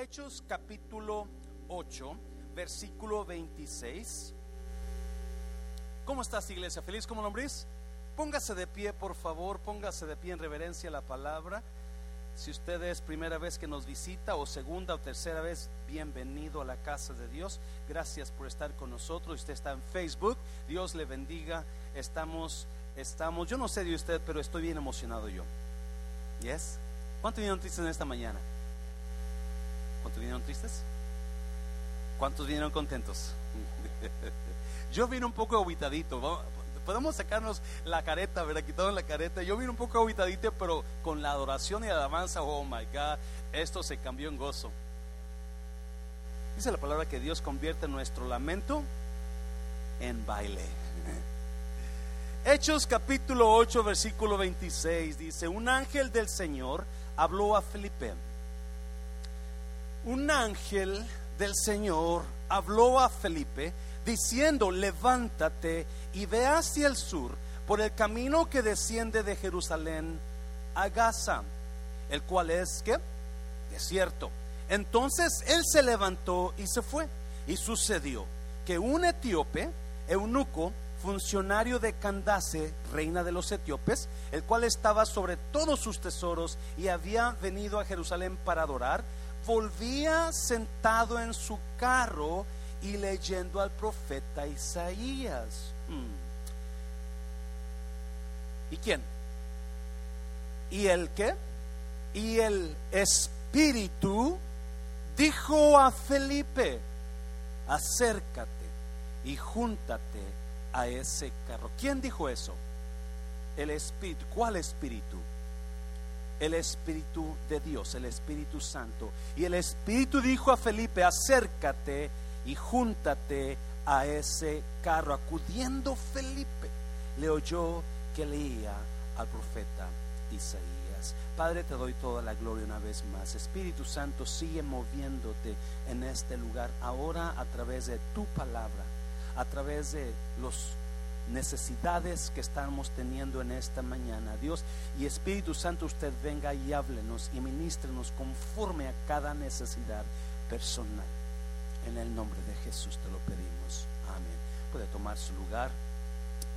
Hechos capítulo 8, versículo 26. ¿Cómo estás, iglesia? ¿Feliz como lombriz? Póngase de pie, por favor, póngase de pie en reverencia a la palabra. Si usted es primera vez que nos visita o segunda o tercera vez, bienvenido a la casa de Dios. Gracias por estar con nosotros. Usted está en Facebook. Dios le bendiga. Estamos, estamos, yo no sé de usted, pero estoy bien emocionado yo. ¿Yes? ¿Cuántos vinieron tristes en esta mañana? ¿Cuántos vinieron tristes? ¿Cuántos vinieron contentos? Yo vine un poco aguitadito. Podemos sacarnos la careta, ¿verdad? Quitaron la careta. Yo vine un poco aguitadito, pero con la adoración y la alabanza, oh my God, esto se cambió en gozo. Dice la palabra que Dios convierte nuestro lamento en baile. Hechos capítulo 8, versículo 26 dice, un ángel del Señor habló a Felipe. Un ángel del Señor habló a Felipe diciendo, levántate y ve hacia el sur por el camino que desciende de Jerusalén a Gaza, el cual es que desierto. Entonces él se levantó y se fue. Y sucedió que un etíope, eunuco, funcionario de Candace, reina de los etíopes, el cual estaba sobre todos sus tesoros y había venido a Jerusalén para adorar, volvía sentado en su carro y leyendo al profeta Isaías. Hmm. ¿Y quién? ¿Y el qué? Y el Espíritu dijo a Felipe, acércate y júntate a ese carro. ¿Quién dijo eso? El Espíritu. ¿Cuál Espíritu? El Espíritu de Dios, el Espíritu Santo. Y el Espíritu dijo a Felipe, acércate y júntate a ese carro. Acudiendo Felipe, le oyó que leía al profeta Isaías. Padre, te doy toda la gloria una vez más. Espíritu Santo, sigue moviéndote en este lugar ahora a través de tu palabra, a través de los necesidades que estamos teniendo en esta mañana. Dios y Espíritu Santo, usted venga y háblenos y ministrenos conforme a cada necesidad personal. En el nombre de Jesús te lo pedimos. Amén. Puede tomar su lugar.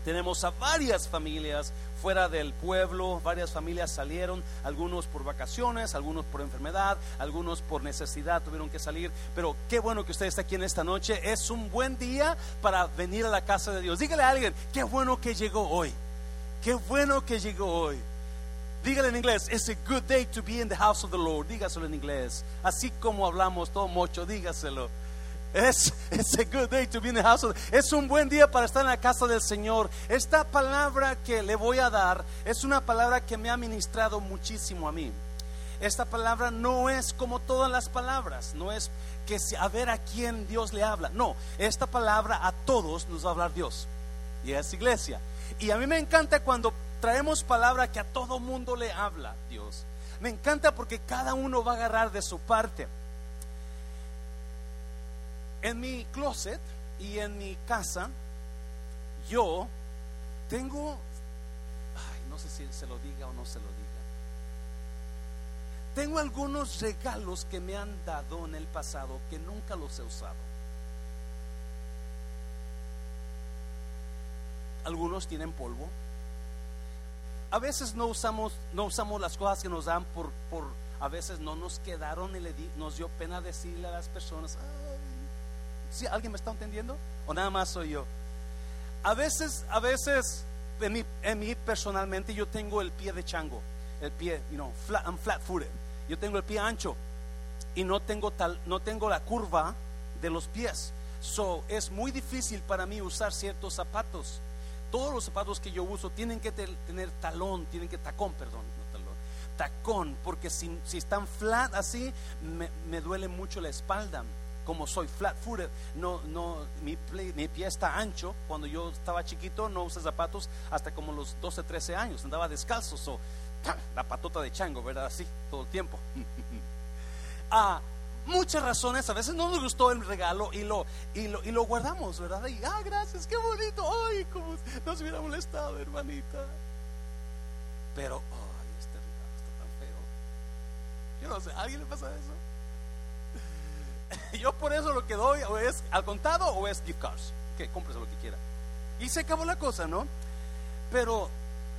Tenemos a varias familias fuera del pueblo, varias familias salieron, algunos por vacaciones, algunos por enfermedad, algunos por necesidad tuvieron que salir, pero qué bueno que usted está aquí en esta noche, es un buen día para venir a la casa de Dios. Dígale a alguien, qué bueno que llegó hoy, qué bueno que llegó hoy. Dígale en inglés, it's a good day to be in the house of the Lord, dígaselo en inglés, así como hablamos todo mucho, dígaselo. Es, a good day to be in the house es un buen día para estar en la casa del Señor. Esta palabra que le voy a dar es una palabra que me ha ministrado muchísimo a mí. Esta palabra no es como todas las palabras, no es que a ver a quién Dios le habla. No, esta palabra a todos nos va a hablar Dios. Y es iglesia. Y a mí me encanta cuando traemos palabra que a todo mundo le habla Dios. Me encanta porque cada uno va a agarrar de su parte en mi closet y en mi casa, yo tengo, ay, no sé si se lo diga o no se lo diga, tengo algunos regalos que me han dado en el pasado que nunca los he usado. Algunos tienen polvo. A veces no usamos, no usamos las cosas que nos dan por, por a veces no nos quedaron y le nos dio pena decirle a las personas, ¿Sí? ¿Alguien me está entendiendo? ¿O nada más soy yo? A veces, a veces, en mí, en mí personalmente yo tengo el pie de chango, el pie, you know, flat, I'm flat footed. Yo tengo el pie ancho y no tengo tal, no tengo la curva de los pies. So, es muy difícil para mí usar ciertos zapatos. Todos los zapatos que yo uso tienen que tener talón, tienen que tacón, perdón, no talón, tacón, porque si, si están flat así, me, me duele mucho la espalda como soy flat footed, no, no, mi, mi, pie está ancho. Cuando yo estaba chiquito no usé zapatos hasta como los 12, 13 años, andaba descalzo, so, la patota de chango, ¿verdad? Así, todo el tiempo. ah, muchas razones, a veces no nos gustó el regalo y lo, y lo, y lo guardamos, ¿verdad? Y, ah, gracias, qué bonito, ay, como nos hubiera molestado, hermanita. Pero, ay, este regalo está tan feo. Yo no sé, ¿a alguien le pasa eso? Yo por eso lo que doy o es al contado o es gift cards. Que cómprese lo que quiera. Y se acabó la cosa, ¿no? Pero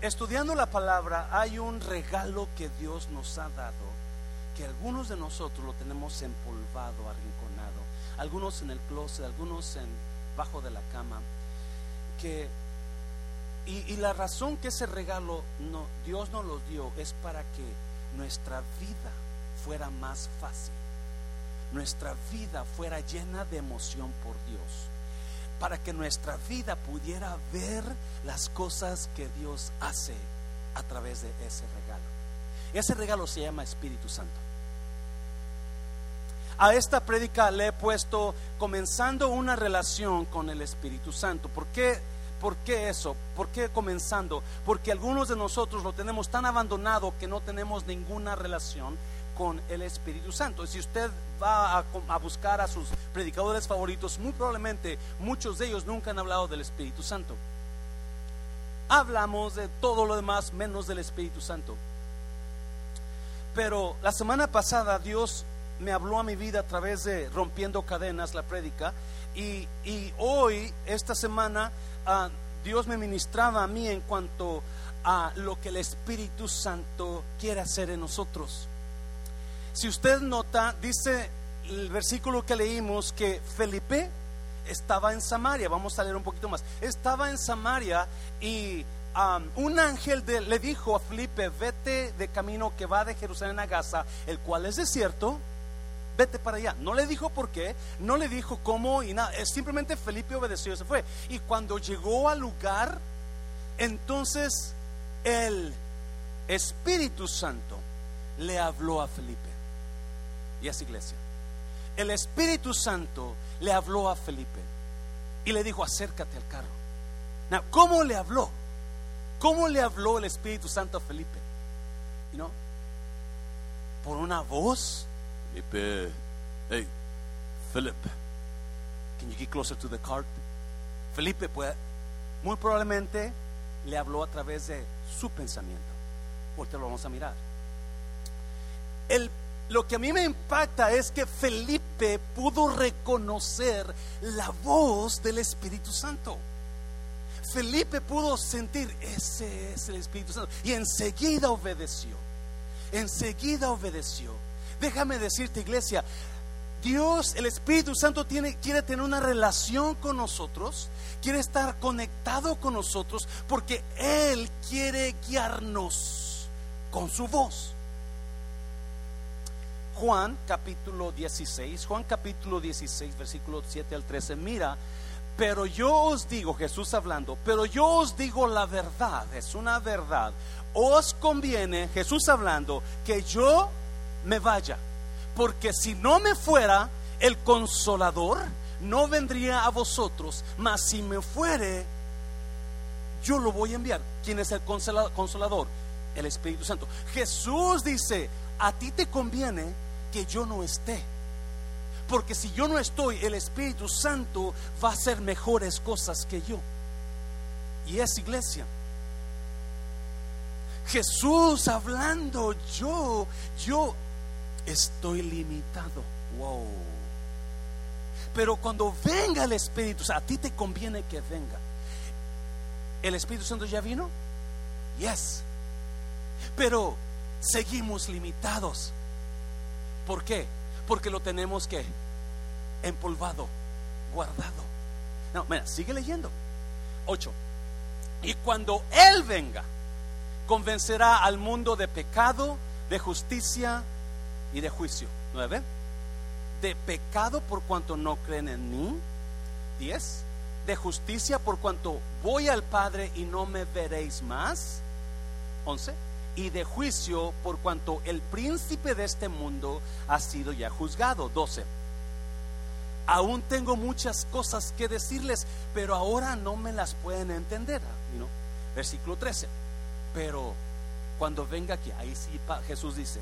estudiando la palabra hay un regalo que Dios nos ha dado, que algunos de nosotros lo tenemos empolvado, arrinconado, algunos en el closet, algunos en bajo de la cama, que y, y la razón que ese regalo no, Dios nos lo dio es para que nuestra vida fuera más fácil, nuestra vida fuera llena de emoción por Dios, para que nuestra vida pudiera ver las cosas que Dios hace a través de ese regalo. Ese regalo se llama Espíritu Santo. A esta prédica le he puesto comenzando una relación con el Espíritu Santo. ¿Por qué? ¿Por qué eso? ¿Por qué comenzando? Porque algunos de nosotros lo tenemos tan abandonado que no tenemos ninguna relación con el Espíritu Santo. Si usted va a, buscar a sus predicadores favoritos, muy probablemente muchos de ellos nunca han hablado del Espíritu Santo. Hablamos de todo lo demás menos del Espíritu Santo. Pero la semana pasada Dios me habló a mi vida a través de Rompiendo Cadenas, la prédica, y, hoy, esta semana, ah, Dios me ministraba a mí en cuanto a lo que el Espíritu Santo quiere hacer en nosotros. Si usted nota, dice el versículo que leímos que Felipe estaba en Samaria, vamos a leer un poquito más, estaba en Samaria y un ángel le dijo a Felipe, vete de camino que va de Jerusalén a Gaza, el cual es desierto, vete para allá. No le dijo por qué, no le dijo cómo y nada, simplemente Felipe obedeció y se fue. Y cuando llegó al lugar, entonces el Espíritu Santo le habló a Felipe y a esa iglesia. El Espíritu Santo le habló a Felipe y le dijo, acércate al carro. ¿Cómo le habló? ¿Cómo le habló el Espíritu Santo a Felipe? You Por una voz. Felipe, hey, Philip, can you get closer to the cart? Felipe, pues, muy probablemente le habló a través de su pensamiento. Ahorita lo vamos a mirar. El lo que a mí me impacta es que Felipe pudo reconocer la voz del Espíritu Santo. Felipe pudo sentir, ese es el Espíritu Santo. Y enseguida obedeció. Enseguida obedeció. Déjame decirte, iglesia, Dios, el Espíritu Santo quiere tener una relación con nosotros, quiere estar conectado con nosotros, porque Él quiere guiarnos con su voz. Juan capítulo 16, Juan capítulo 16, versículo 7 al 13, mira, pero yo os digo, Jesús hablando, pero yo os digo la verdad, es una verdad, os conviene, Jesús hablando, que yo me vaya, porque si no me fuera, el consolador no vendría a vosotros, mas si me fuere, yo lo voy a enviar. ¿Quién es el consolador? El Espíritu Santo. Jesús dice, a ti te conviene que yo no esté. Porque si yo no estoy, el Espíritu Santo va a hacer mejores cosas que yo. Y es iglesia. Jesús hablando, yo, yo estoy limitado. Wow. Pero cuando venga el Espíritu, a ti te conviene que venga. ¿El Espíritu Santo ya vino? Yes. Pero seguimos limitados. ¿Por qué? Porque lo tenemos que empolvado, guardado. No, mira, sigue leyendo. 8. Y cuando Él venga, convencerá al mundo de pecado, de justicia y de juicio. 9. De pecado por cuanto no creen en mí. 10. De justicia por cuanto voy al Padre y no me veréis más. 11 y de juicio por cuanto el príncipe de este mundo ha sido ya juzgado. 12. Aún tengo muchas cosas que decirles, pero ahora no me las pueden entender. ¿no? Versículo 13. Pero cuando venga aquí, ahí sí Jesús dice,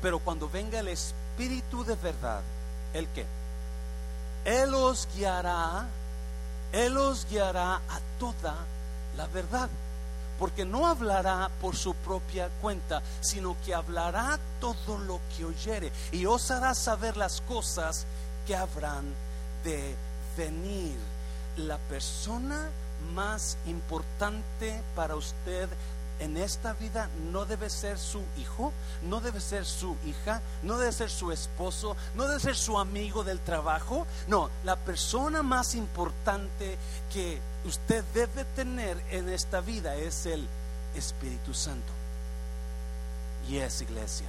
pero cuando venga el Espíritu de verdad, ¿el qué? Él os guiará, Él os guiará a toda la verdad porque no hablará por su propia cuenta, sino que hablará todo lo que oyere y os hará saber las cosas que habrán de venir. La persona más importante para usted en esta vida no debe ser su hijo, no debe ser su hija, no debe ser su esposo, no debe ser su amigo del trabajo. No, la persona más importante que usted debe tener en esta vida es el Espíritu Santo. Y es iglesia.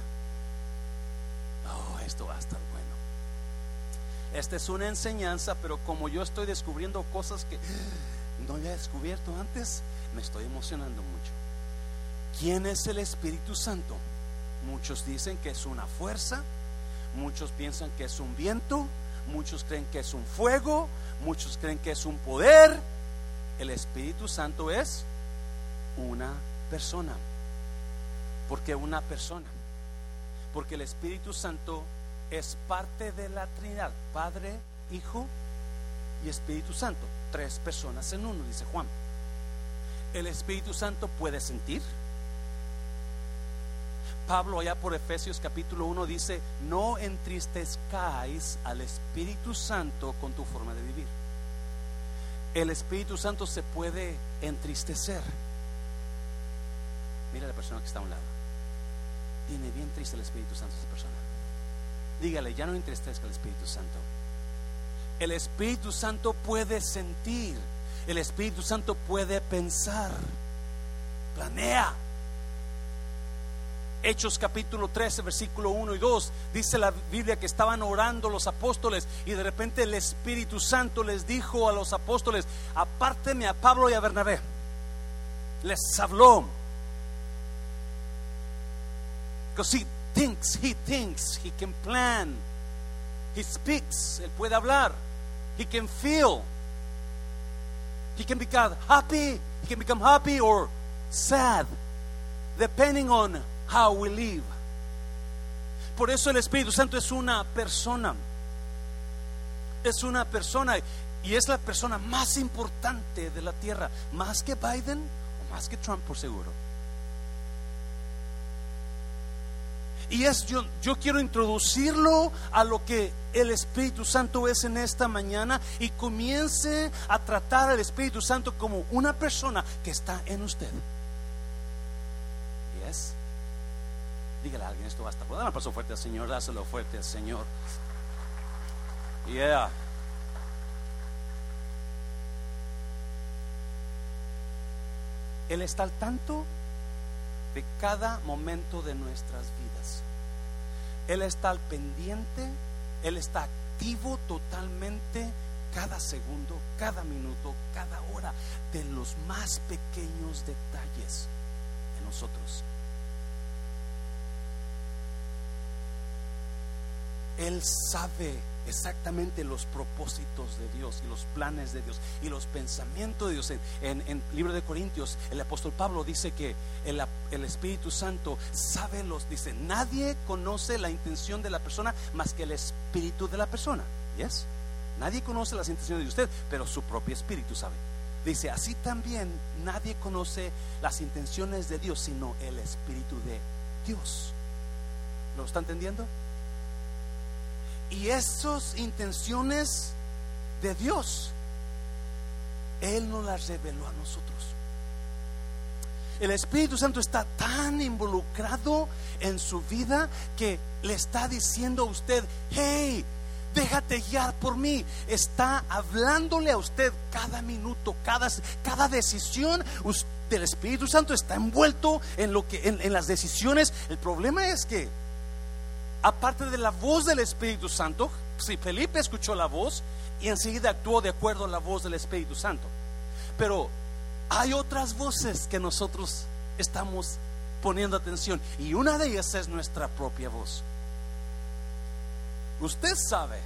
Oh, esto va a estar bueno. Esta es una enseñanza, pero como yo estoy descubriendo cosas que no había descubierto antes, me estoy emocionando mucho. ¿Quién es el Espíritu Santo? Muchos dicen que es una fuerza, muchos piensan que es un viento, muchos creen que es un fuego, muchos creen que es un poder. El Espíritu Santo es una persona. ¿Por qué una persona? Porque el Espíritu Santo es parte de la Trinidad, Padre, Hijo y Espíritu Santo. Tres personas en uno, dice Juan. El Espíritu Santo puede sentir. Pablo allá por Efesios capítulo 1 dice, no entristezcáis al Espíritu Santo con tu forma de vivir. El Espíritu Santo se puede entristecer. Mira la persona que está a un lado. Tiene bien triste el Espíritu Santo esa persona. Dígale, ya no entristezca al Espíritu Santo. El Espíritu Santo puede sentir. El Espíritu Santo puede pensar. Planea. Hechos capítulo 13, versículo 1 y 2, dice la Biblia que estaban orando los apóstoles y de repente el Espíritu Santo les dijo a los apóstoles, apárteme a Pablo y a Bernabé. Les habló. Because he thinks, he thinks, he can plan, he speaks, él puede hablar, he can feel, he can become happy, he can become happy or sad, depending on how we live. Por eso el Espíritu Santo es una persona. Es una persona y es la persona más importante de la tierra, más que Biden o más que Trump por seguro. Y es yo, yo quiero introducirlo a lo que el Espíritu Santo es en esta mañana y comience a tratar al Espíritu Santo como una persona que está en usted. Yes. Dígale a alguien, esto basta. Dale un aplauso fuerte al Señor, dáselo fuerte al Señor. Yeah. Él está al tanto de cada momento de nuestras vidas. Él está al pendiente, Él está activo totalmente cada segundo, cada minuto, cada hora de los más pequeños detalles de nosotros. Él sabe exactamente los propósitos de Dios y los planes de Dios y los pensamientos de Dios. En, el libro de Corintios, el apóstol Pablo dice que el, el, Espíritu Santo sabe los, dice, nadie conoce la intención de la persona más que el Espíritu de la persona. ¿Yes? Nadie conoce las intenciones de usted, pero su propio Espíritu sabe. Dice, así también nadie conoce las intenciones de Dios, sino el Espíritu de Dios. ¿Lo está entendiendo? Y esas intenciones de Dios, Él nos las reveló a nosotros. El Espíritu Santo está tan involucrado en su vida que le está diciendo a usted, hey, déjate guiar por mí. Está hablándole a usted cada minuto, cada, cada decisión. del Espíritu Santo está envuelto en, lo que, en las decisiones. El problema es que aparte de la voz del Espíritu Santo, si Felipe escuchó la voz y enseguida actuó de acuerdo a la voz del Espíritu Santo. Pero hay otras voces que nosotros estamos poniendo atención y una de ellas es nuestra propia voz. Usted sabe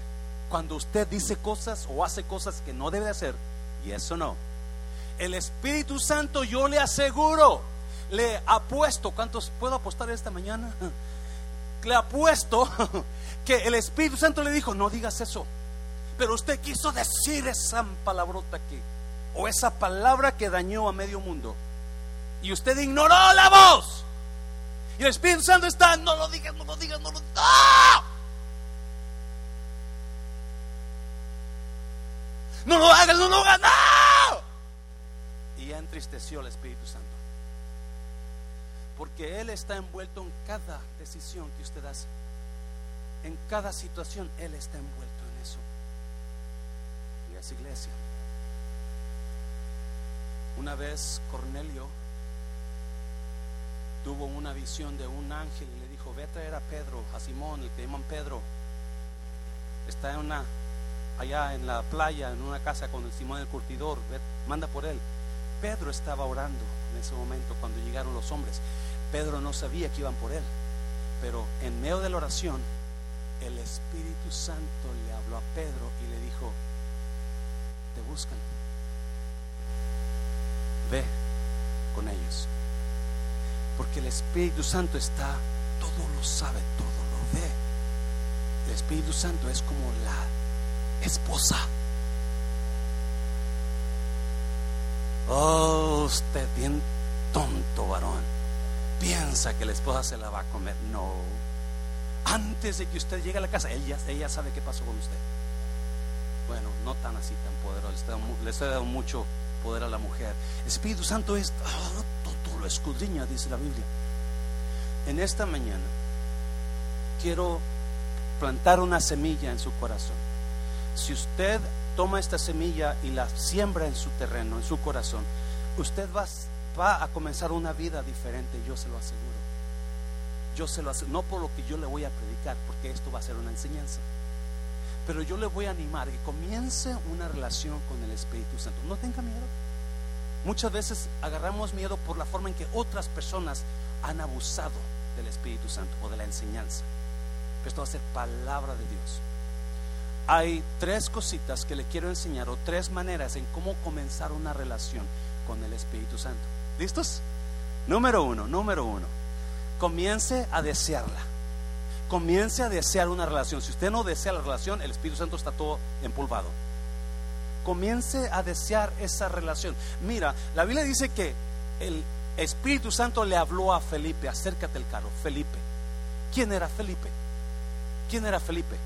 cuando usted dice cosas o hace cosas que no debe hacer y eso no. El Espíritu Santo yo le aseguro, le apuesto, ¿cuántos puedo apostar esta mañana? le apuesto que el Espíritu Santo le dijo, no digas eso. Pero usted quiso decir esa palabrota aquí, o esa palabra que dañó a medio mundo. Y usted ignoró la voz. Y el Espíritu Santo está, no lo digas, no lo digas, no lo digas. no lo hagas, no lo hagas, no. Y ya entristeció al Espíritu Santo. Porque Él está envuelto en cada decisión que usted hace. En cada situación Él está envuelto en eso. Y es iglesia. Una vez Cornelio tuvo una visión de un ángel y le dijo, ve a traer a Pedro, a Simón, el que llaman Pedro. Está en una, allá en la playa, en una casa con el Simón el curtidor, manda por él. Pedro estaba orando en ese momento cuando llegaron los hombres. Pedro no sabía que iban por él, pero en medio de la oración, el Espíritu Santo le habló a Pedro y le dijo, te buscan, ve con ellos. Porque el Espíritu Santo está, todo lo sabe, todo lo ve. El Espíritu Santo es como la esposa. Oh, usted bien tonto, varón. Piensa que la esposa se la va a comer. No. Antes de que usted llegue a la casa, ella, ella sabe qué pasó con usted. Bueno, no tan así, tan poderoso. Le estoy dando mucho poder a la mujer. Espíritu Santo es todo lo escudriña, dice la Biblia. En esta mañana quiero plantar una semilla en su corazón. Si usted toma esta semilla y la siembra en su terreno, en su corazón, usted va, va a comenzar una vida diferente, yo se lo aseguro. Yo se lo aseguro, no por lo que yo le voy a predicar, porque esto va a ser una enseñanza. Pero yo le voy a animar que comience una relación con el Espíritu Santo. No tenga miedo. Muchas veces agarramos miedo por la forma en que otras personas han abusado del Espíritu Santo o de la enseñanza. Pero esto va a ser palabra de Dios. Hay tres cositas que le quiero enseñar o tres maneras en cómo comenzar una relación con el Espíritu Santo. ¿Listos? Número uno, número uno. Comience a desearla comience a desear una relación. Si usted no desea la relación, el Espíritu Santo está todo empolvado. Comience a desear esa relación. Mira, la Biblia dice que el Espíritu Santo le habló a Felipe, acércate el carro, Felipe. ¿Quién era Felipe? ¿Quién era Felipe?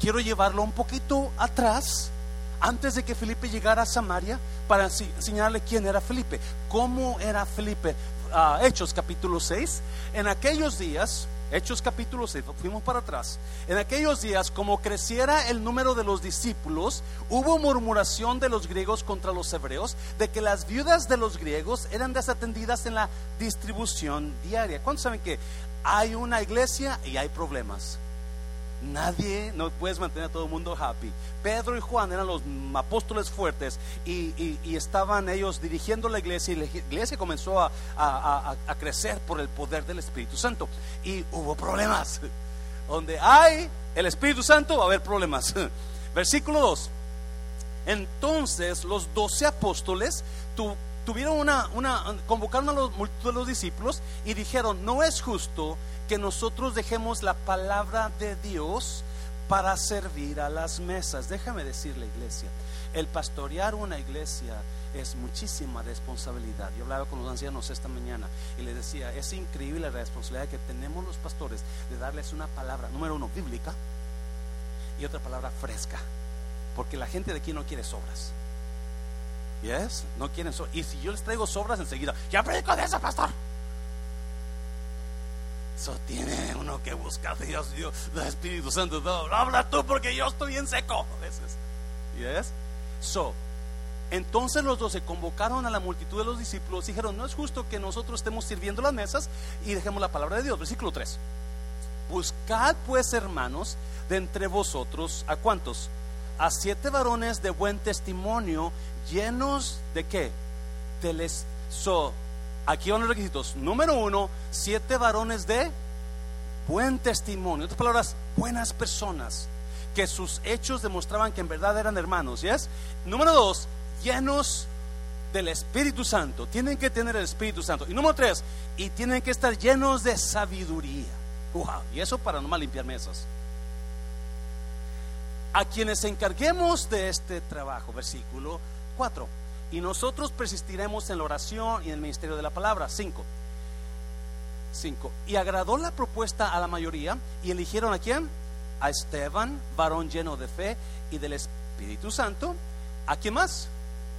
Quiero llevarlo un poquito atrás, antes de que Felipe llegara a Samaria, para enseñarle quién era Felipe. ¿Cómo era Felipe? Ah, Hechos capítulo 6. En aquellos días, Hechos capítulo 6, fuimos para atrás. En aquellos días, como creciera el número de los discípulos, hubo murmuración de los griegos contra los hebreos de que las viudas de los griegos eran desatendidas en la distribución diaria. ¿Cuántos saben que hay una iglesia y hay problemas? Nadie, no puedes mantener a todo el mundo happy. Pedro y Juan eran los apóstoles fuertes y, estaban ellos dirigiendo la iglesia y la iglesia comenzó a, a, crecer por el poder del Espíritu Santo. Y hubo problemas. Donde hay el Espíritu Santo va a haber problemas. Versículo 2. Entonces los doce apóstoles tuvieron una, convocaron a los, de los discípulos y dijeron, no es justo que nosotros dejemos la palabra de Dios para servir a las mesas. Déjame decirle, iglesia, el pastorear una iglesia es muchísima responsabilidad. Yo hablaba con los ancianos esta mañana y les decía, es increíble la responsabilidad que tenemos los pastores de darles una palabra, número uno, bíblica y otra palabra fresca, porque la gente de aquí no quiere sobras. ¿Yes? No quieren sobras. Y si yo les traigo sobras enseguida, ya predico de eso, pastor. Eso tiene uno que buscar Dios, Dios, el Espíritu Santo. habla tú porque yo estoy en seco. ¿Yes? So, entonces los dos se convocaron a la multitud de los discípulos y dijeron, no es justo que nosotros estemos sirviendo las mesas y dejemos la palabra de Dios. Versículo 3. Buscad pues, hermanos, de entre vosotros, ¿a cuántos? A siete varones de buen testimonio, llenos de qué? De Aquí van los requisitos. Número uno, siete varones de buen testimonio. En otras palabras, buenas personas. Que sus hechos demostraban que en verdad eran hermanos. ¿Yes? Número dos, llenos del Espíritu Santo. Tienen que tener el Espíritu Santo. Y número tres, y tienen que estar llenos de sabiduría. Wow. Y eso para no mal limpiar mesas. A quienes encarguemos de este trabajo, versículo 4 y nosotros persistiremos en la oración y en el ministerio de la palabra. Cinco. Cinco. Y agradó la propuesta a la mayoría y eligieron a quién? A Esteban, varón lleno de fe y del Espíritu Santo, ¿A quién más?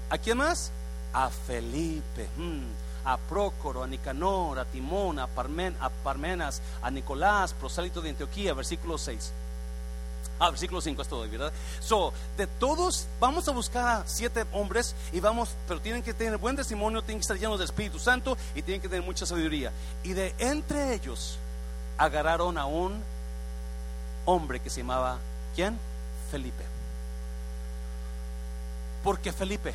¿A quién más? A Felipe. Mm. A Prócoro, a Nicanor, a Timón, a, a Parmenas, a Nicolás, prosélito de Antioquía, versículo 6. Ah, versículo 5 es todo, ¿verdad? So, de todos, vamos a buscar a siete hombres y vamos, pero tienen que tener buen testimonio, tienen que estar llenos del Espíritu Santo y tienen que tener mucha sabiduría. Y de entre ellos agarraron a un hombre que se llamaba, ¿quién? Felipe. ¿Por qué Felipe?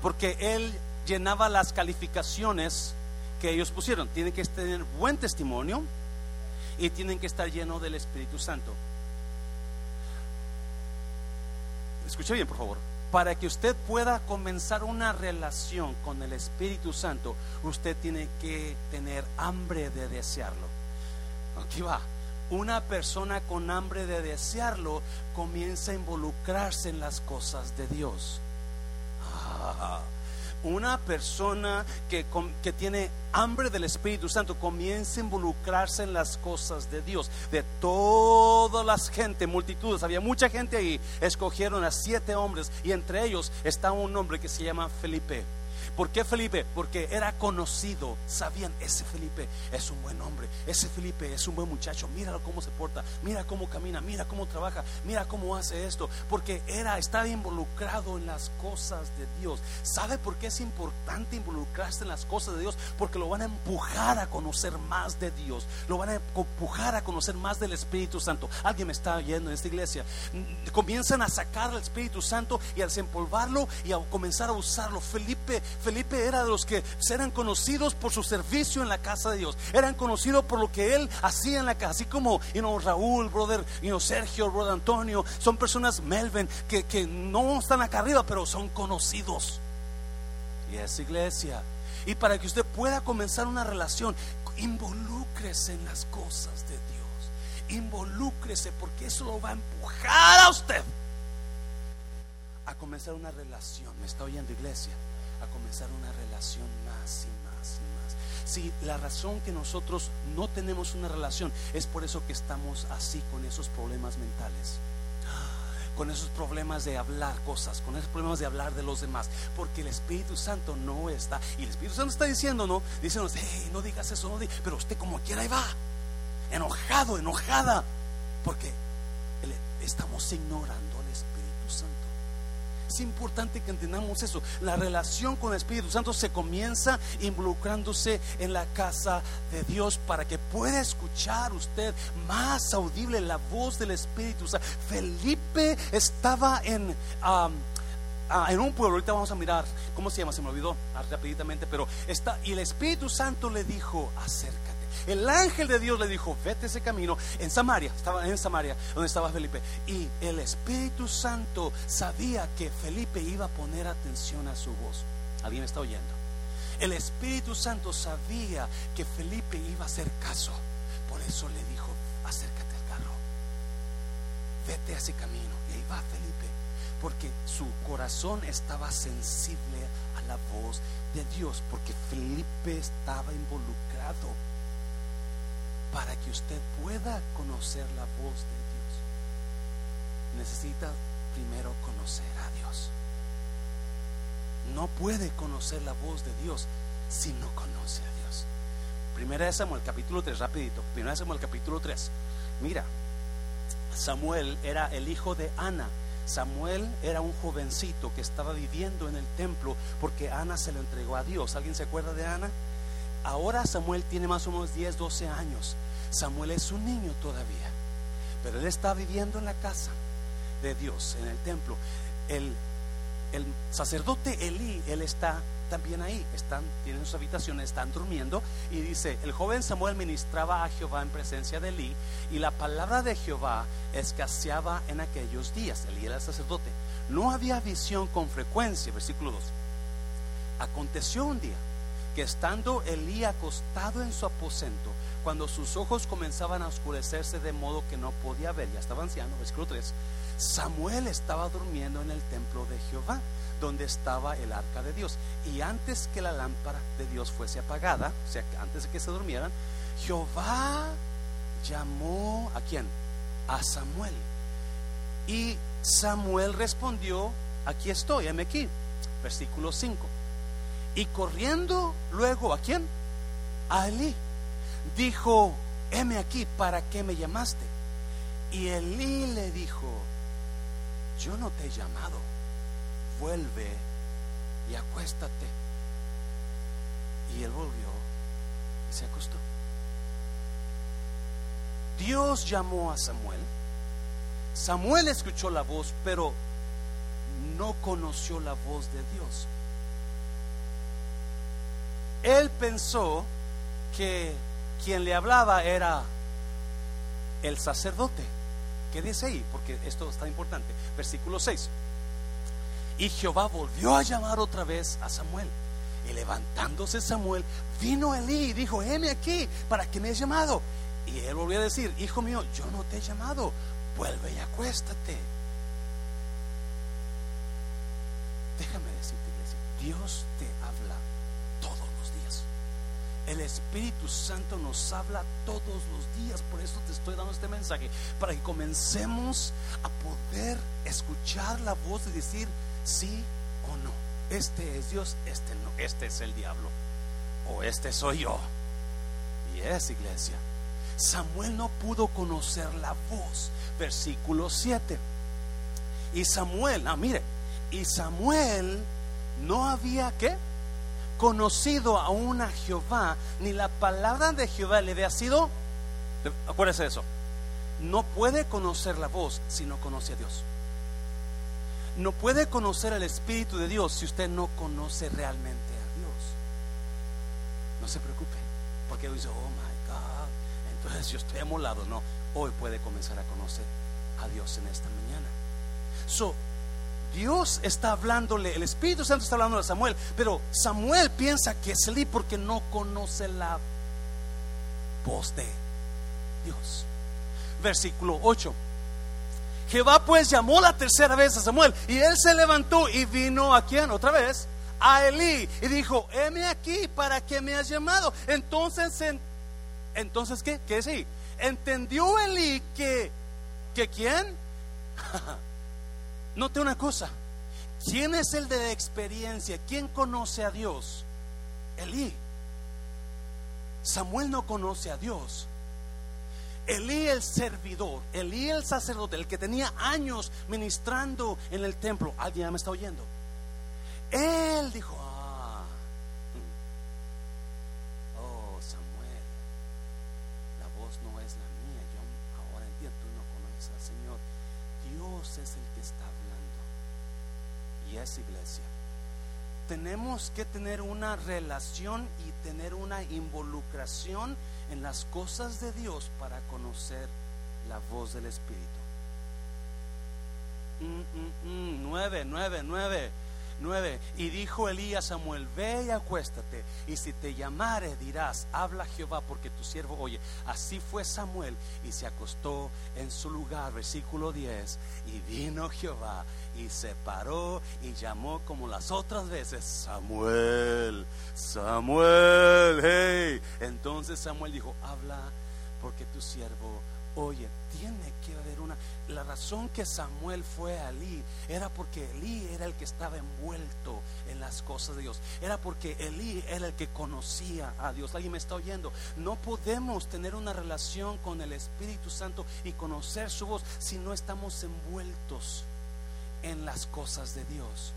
Porque él llenaba las calificaciones que ellos pusieron. Tienen que tener buen testimonio y tienen que estar llenos del Espíritu Santo. Escuche bien por favor, para que usted pueda comenzar una relación con el Espíritu Santo, usted tiene que tener hambre de desearlo. Aquí va. Una persona con hambre de desearlo comienza a involucrarse en las cosas de Dios. Ah, una persona que, que, tiene hambre del Espíritu Santo comienza a involucrarse en las cosas de Dios. De todas las gente, multitudes, había mucha gente ahí, escogieron a siete hombres y entre ellos está un hombre que se llama Felipe. ¿Por qué Felipe? Porque era conocido. Sabían, ese Felipe es un buen hombre. Ese Felipe es un buen muchacho. Míralo cómo se porta. Mira cómo camina. Mira cómo trabaja. Mira cómo hace esto. Porque era, estaba involucrado en las cosas de Dios. ¿Sabe por qué es importante involucrarse en las cosas de Dios? Porque lo van a empujar a conocer más de Dios. Lo van a empujar a conocer más del Espíritu Santo. Alguien me está yendo en esta iglesia. Comienzan a sacar al Espíritu Santo y a desempolvarlo y a comenzar a usarlo. Felipe Felipe era de los que eran conocidos por su servicio en la casa de Dios, eran conocidos por lo que él hacía en la casa, así como Raúl, brother, Sergio, brother Antonio, son personas, Melvin, que, que no están acá arriba, pero son conocidos. Y es iglesia. Y para que usted pueda comenzar una relación, involúcrese en las cosas de Dios. Involúcrese porque eso lo va a empujar a usted a comenzar una relación. ¿Me está oyendo iglesia? Comenzar una relación más y más y más. Si la razón que nosotros no tenemos una relación es por eso que estamos así con esos problemas mentales con esos problemas de hablar cosas, con esos problemas de hablar de los demás, porque el Espíritu Santo no está, y el Espíritu Santo está diciendo, ¿no? Diciéndonos, no digas eso, no digas, pero usted como quiera ahí va, enojado, enojada, porque estamos ignorando al Espíritu. Es importante que entendamos eso. La relación con el Espíritu Santo se comienza involucrándose en la casa de Dios para que pueda escuchar usted más audible la voz del Espíritu Santo. Felipe estaba en... en un pueblo, ahorita vamos a mirar, ¿cómo se llama? Se me olvidó ah, rapidamente, pero está, y el Espíritu Santo le dijo, acércate. El ángel de Dios le dijo, vete ese camino en Samaria, estaba en Samaria, donde estaba Felipe. Y el Espíritu Santo sabía que Felipe iba a poner atención a su voz. ¿Alguien está oyendo? El Espíritu Santo sabía que Felipe iba a hacer caso. Por eso le dijo, acércate al carro, vete a ese camino. Y ahí va Felipe, porque su corazón estaba sensible a la voz de Dios, porque Felipe estaba involucrado para que usted pueda conocer la voz de Dios, necesita primero conocer a Dios. No puede conocer la voz de Dios si no conoce a Dios. Primera de Samuel, capítulo 3, rapidito. Primera de Samuel, capítulo 3. Mira, Samuel era el hijo de Ana. Samuel era un jovencito que estaba viviendo en el templo porque Ana se lo entregó a Dios. ¿Alguien se acuerda de Ana? Ahora Samuel tiene más o menos 10, 12 años. Samuel es un niño todavía, pero él está viviendo en la casa de Dios, en el templo. El, el sacerdote Elí, él está también ahí, están, tienen sus habitaciones, están durmiendo. Y dice, el joven Samuel ministraba a Jehová en presencia de Elí, y la palabra de Jehová escaseaba en aquellos días. Elí era el sacerdote. No había visión con frecuencia, versículo 2. Aconteció un día que estando Elí acostado en su aposento, cuando sus ojos comenzaban a oscurecerse de modo que no podía ver, ya estaba anciano, versículo 3, Samuel estaba durmiendo en el templo de Jehová, donde estaba el arca de Dios. Y antes que la lámpara de Dios fuese apagada, o sea, antes de que se durmieran, Jehová llamó a quién? A Samuel. Y Samuel respondió aquí estoy, heme aquí. Versículo 5. Y corriendo luego, ¿a quién? A Elí. Dijo, heme aquí, ¿para qué me llamaste? Y Elí le dijo, yo no te he llamado, vuelve y acuéstate. Y él volvió y se acostó. Dios llamó a Samuel. Samuel escuchó la voz, pero no conoció la voz de Dios. Él pensó que quien le hablaba era el sacerdote. ¿Qué dice ahí? Porque esto está importante. Versículo 6. Y Jehová volvió a llamar otra vez a Samuel. Y levantándose Samuel, vino Elí y dijo, heme aquí, ¿para que me has llamado? Y él volvió a decir, hijo mío, yo no te he llamado, vuelve y acuéstate. Déjame decirte, Dios te habla. El Espíritu Santo nos habla todos los días. Por eso te estoy dando este mensaje. Para que comencemos a poder escuchar la voz y decir sí o no. Este es Dios, este no, este es el diablo. O este soy yo. Y es iglesia. Samuel no pudo conocer la voz. Versículo 7. Y Samuel, ah, mire, y Samuel no había que conocido aún a Jehová, ni la palabra de Jehová le había sido, acuérdese de eso, no puede conocer la voz si no conoce a Dios. No puede conocer el Espíritu de Dios si usted no conoce realmente a Dios. No se preocupe, porque dice, oh my God, entonces yo estoy amolado. No, hoy puede comenzar a conocer a Dios en esta mañana. So, Dios está hablándole, el Espíritu Santo está hablando a Samuel, pero Samuel piensa que es Elí porque no conoce la voz de Dios. Versículo 8. Jehová pues llamó la tercera vez a Samuel y él se levantó y vino a quién otra vez a Elí y dijo, heme aquí para que me has llamado. Entonces, entonces ¿qué? ¿Qué sí? Entendió Elí que, que quién? Note una cosa. ¿Quién es el de experiencia? ¿Quién conoce a Dios? Elí. Samuel no conoce a Dios. Elí el servidor, Elí el sacerdote, el que tenía años ministrando en el templo. ¿Alguien me está oyendo? Él dijo, ah, mm. oh Samuel, la voz no es la mía, yo ahora entiendo, tú no conoces al Señor. Dios es el que está es iglesia. Tenemos que tener una relación y tener una involucración en las cosas de Dios para conocer la voz del Espíritu. Mm, mm, mm, nueve, nueve, nueve. 9. Y dijo Elías a Samuel, ve y acuéstate, y si te llamare dirás, habla Jehová, porque tu siervo oye. Así fue Samuel, y se acostó en su lugar, versículo 10, y vino Jehová, y se paró, y llamó como las otras veces, Samuel, Samuel, hey. Entonces Samuel dijo, habla, porque tu siervo oye, tiene que haber una la razón que Samuel fue a Elí era porque Elí era el que estaba envuelto en las cosas de Dios. Era porque Elí era el que conocía a Dios. Alguien me está oyendo. No podemos tener una relación con el Espíritu Santo y conocer su voz si no estamos envueltos en las cosas de Dios.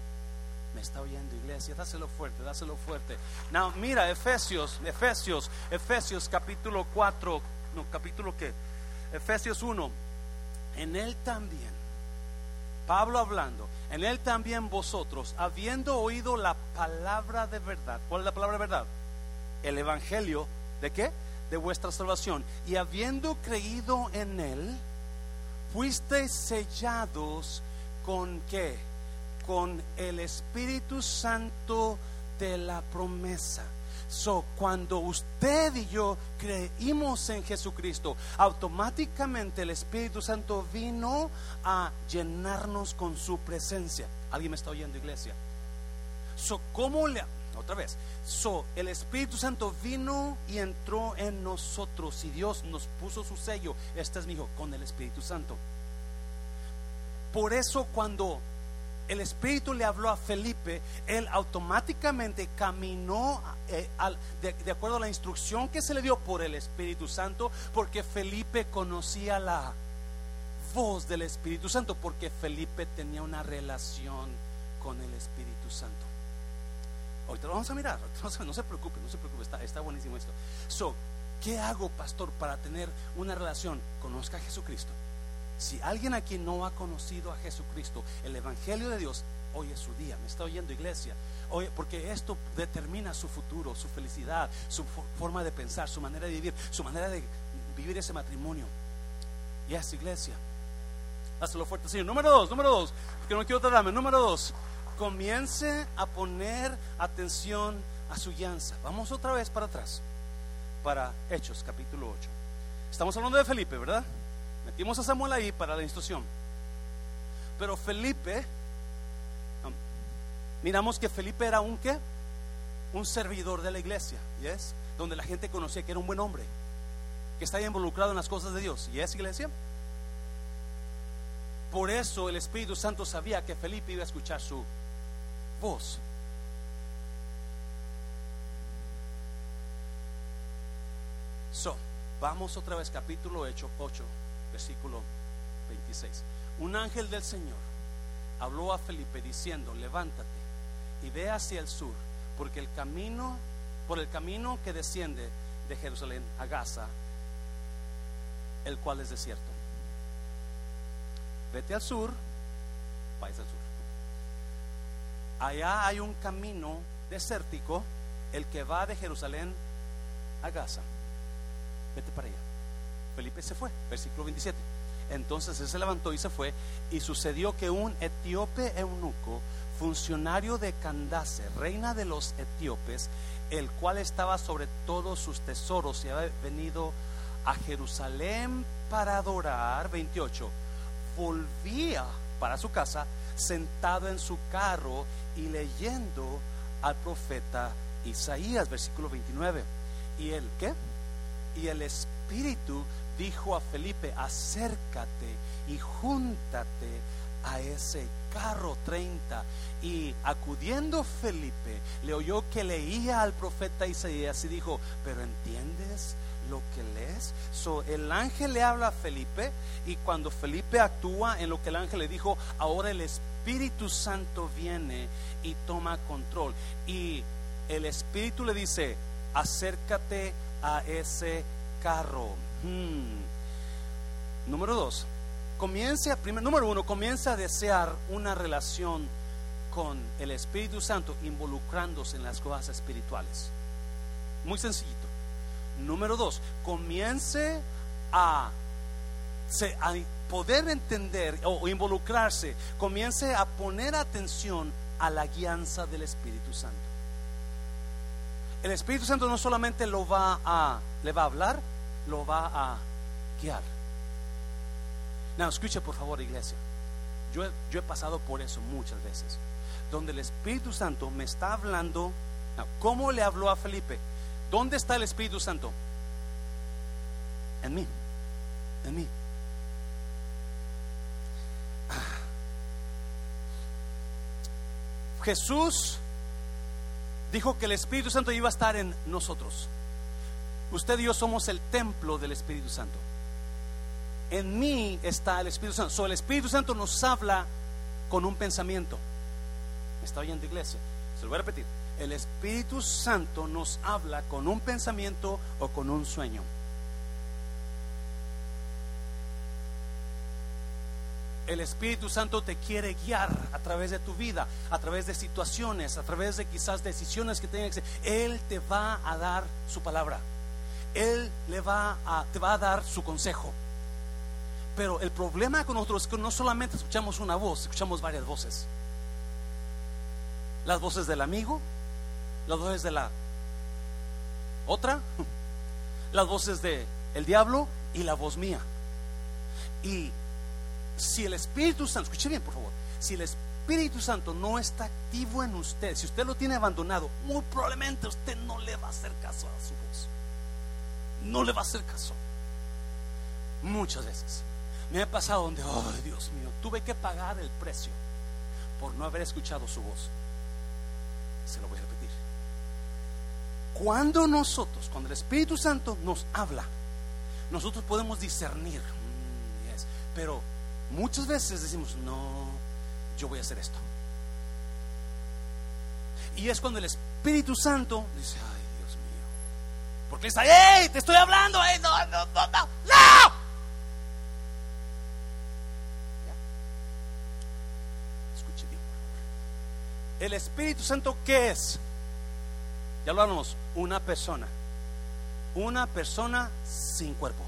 Me está oyendo iglesia, dáselo fuerte, dáselo fuerte. Now, mira, Efesios, Efesios, Efesios capítulo 4, no, capítulo que, Efesios 1, en él también, Pablo hablando, en él también vosotros, habiendo oído la palabra de verdad, ¿cuál es la palabra de verdad? El Evangelio, ¿de qué? De vuestra salvación. Y habiendo creído en él, fuisteis sellados con qué? Con el Espíritu Santo de la promesa So, cuando usted y yo creímos en Jesucristo, automáticamente el Espíritu Santo vino a llenarnos con su presencia. ¿Alguien me está oyendo, iglesia? So, ¿cómo le otra vez. So, el Espíritu Santo vino y entró en nosotros y Dios nos puso su sello. Este es mi hijo con el Espíritu Santo. Por eso cuando el Espíritu le habló a Felipe, él automáticamente caminó eh, de, de acuerdo a la instrucción que se le dio por el Espíritu Santo, porque Felipe conocía la voz del Espíritu Santo, porque Felipe tenía una relación con el Espíritu Santo. Ahorita lo vamos a mirar, no se preocupe, no se preocupe, está, está buenísimo esto. So, ¿qué hago, pastor, para tener una relación? Conozca a Jesucristo. Si alguien aquí no ha conocido a Jesucristo, el Evangelio de Dios, hoy es su día, me está oyendo iglesia, hoy, porque esto determina su futuro, su felicidad, su forma de pensar, su manera de vivir, su manera de vivir ese matrimonio. Y es iglesia. Hazlo fuerte, Señor. Número dos, número dos, porque no quiero tardarme. Número dos, comience a poner atención a su llanza. Vamos otra vez para atrás, para Hechos, capítulo 8. Estamos hablando de Felipe, ¿verdad? Metimos a Samuel ahí para la instrucción. Pero Felipe, miramos que Felipe era un qué? Un servidor de la iglesia, ¿yes? Donde la gente conocía que era un buen hombre, que estaba involucrado en las cosas de Dios. ¿Y es iglesia? Por eso el Espíritu Santo sabía que Felipe iba a escuchar su voz. So, vamos otra vez, capítulo 8, 8 versículo 26. Un ángel del Señor habló a Felipe diciendo, levántate y ve hacia el sur, porque el camino, por el camino que desciende de Jerusalén a Gaza, el cual es desierto. Vete al sur, vais al sur. Allá hay un camino desértico, el que va de Jerusalén a Gaza. Vete para allá. Felipe se fue, versículo 27. Entonces él se levantó y se fue, y sucedió que un etíope eunuco, funcionario de Candace, reina de los etíopes, el cual estaba sobre todos sus tesoros y había venido a Jerusalén para adorar, 28, volvía para su casa sentado en su carro y leyendo al profeta Isaías, versículo 29. ¿Y el qué? Y el Espíritu dijo a Felipe, acércate y júntate a ese carro 30. Y acudiendo Felipe, le oyó que leía al profeta Isaías y dijo, pero ¿entiendes lo que lees? So, el ángel le habla a Felipe y cuando Felipe actúa en lo que el ángel le dijo, ahora el Espíritu Santo viene y toma control. Y el Espíritu le dice, acércate a ese carro. Hmm. Número dos, comience a, primer, número uno, comienza a desear una relación con el Espíritu Santo involucrándose en las cosas espirituales. Muy sencillito. Número dos, comience a, a poder entender o involucrarse, comience a poner atención a la guianza del Espíritu Santo. El Espíritu Santo no solamente lo va a, le va a hablar, lo va a guiar. No, escuche por favor, iglesia. Yo, yo he pasado por eso muchas veces. Donde el Espíritu Santo me está hablando. ¿Cómo le habló a Felipe? ¿Dónde está el Espíritu Santo? En mí. En mí. Jesús dijo que el Espíritu Santo iba a estar en nosotros. Usted y yo somos el templo del Espíritu Santo. En mí está el Espíritu Santo. So, el Espíritu Santo nos habla con un pensamiento. ¿Me está oyendo, iglesia? Se lo voy a repetir. El Espíritu Santo nos habla con un pensamiento o con un sueño. El Espíritu Santo te quiere guiar a través de tu vida, a través de situaciones, a través de quizás decisiones que tengas que. Él te va a dar su palabra. Él le va a, te va a dar su consejo. Pero el problema con nosotros es que no solamente escuchamos una voz, escuchamos varias voces. Las voces del amigo, las voces de la otra, las voces de el diablo y la voz mía. Y si el Espíritu Santo, escuche bien por favor, si el Espíritu Santo no está activo en usted, si usted lo tiene abandonado, muy probablemente usted no le va a hacer caso a su voz no le va a hacer caso. Muchas veces. Me ha pasado donde, oh Dios mío, tuve que pagar el precio por no haber escuchado su voz. Se lo voy a repetir. Cuando nosotros, cuando el Espíritu Santo nos habla, nosotros podemos discernir, mm, pero muchas veces decimos, no, yo voy a hacer esto. Y es cuando el Espíritu Santo dice, porque está, ¡hey! Te estoy hablando, ¡hey! No, no, no, no, no. Escuche bien, El Espíritu Santo, ¿qué es? Ya lo hablamos, una persona. Una persona sin cuerpo.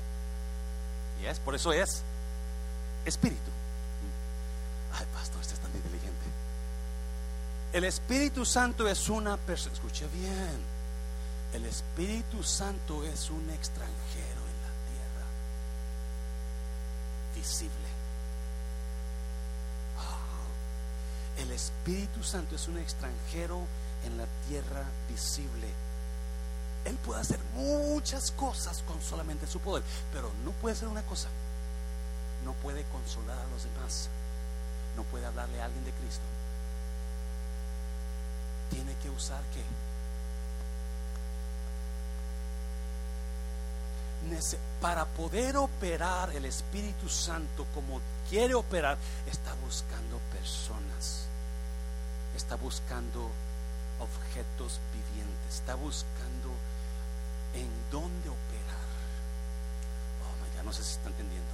Y es, por eso es espíritu. Ay, pastor, usted es tan inteligente. El Espíritu Santo es una persona, escuche bien, el Espíritu Santo es un extranjero en la tierra, visible. Ah, el Espíritu Santo es un extranjero en la tierra visible. Él puede hacer muchas cosas con solamente su poder, pero no puede hacer una cosa. No puede consolar a los demás. No puede hablarle a alguien de Cristo. Tiene que usar qué? Para poder operar el Espíritu Santo como quiere operar, está buscando personas, está buscando objetos vivientes, está buscando en dónde operar. Oh no sé si está entendiendo.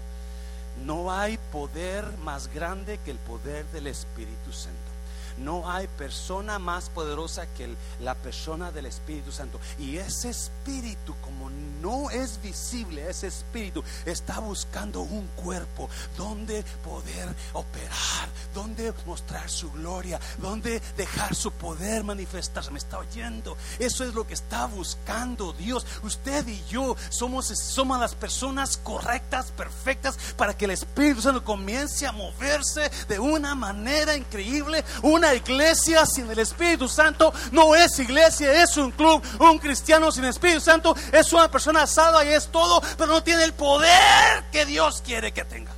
No hay poder más grande que el poder del Espíritu Santo. No hay persona más poderosa que la persona del Espíritu Santo. Y ese Espíritu, como no es visible, ese Espíritu está buscando un cuerpo donde poder operar, donde mostrar su gloria, donde dejar su poder manifestarse. Me está oyendo. Eso es lo que está buscando Dios. Usted y yo somos, las personas correctas, perfectas, para que el Espíritu Santo comience a moverse de una manera increíble. Una iglesia sin el Espíritu Santo no es iglesia, es un club. Un cristiano sin Espíritu Santo es una persona salva y es todo, pero no tiene el poder que Dios quiere que tenga.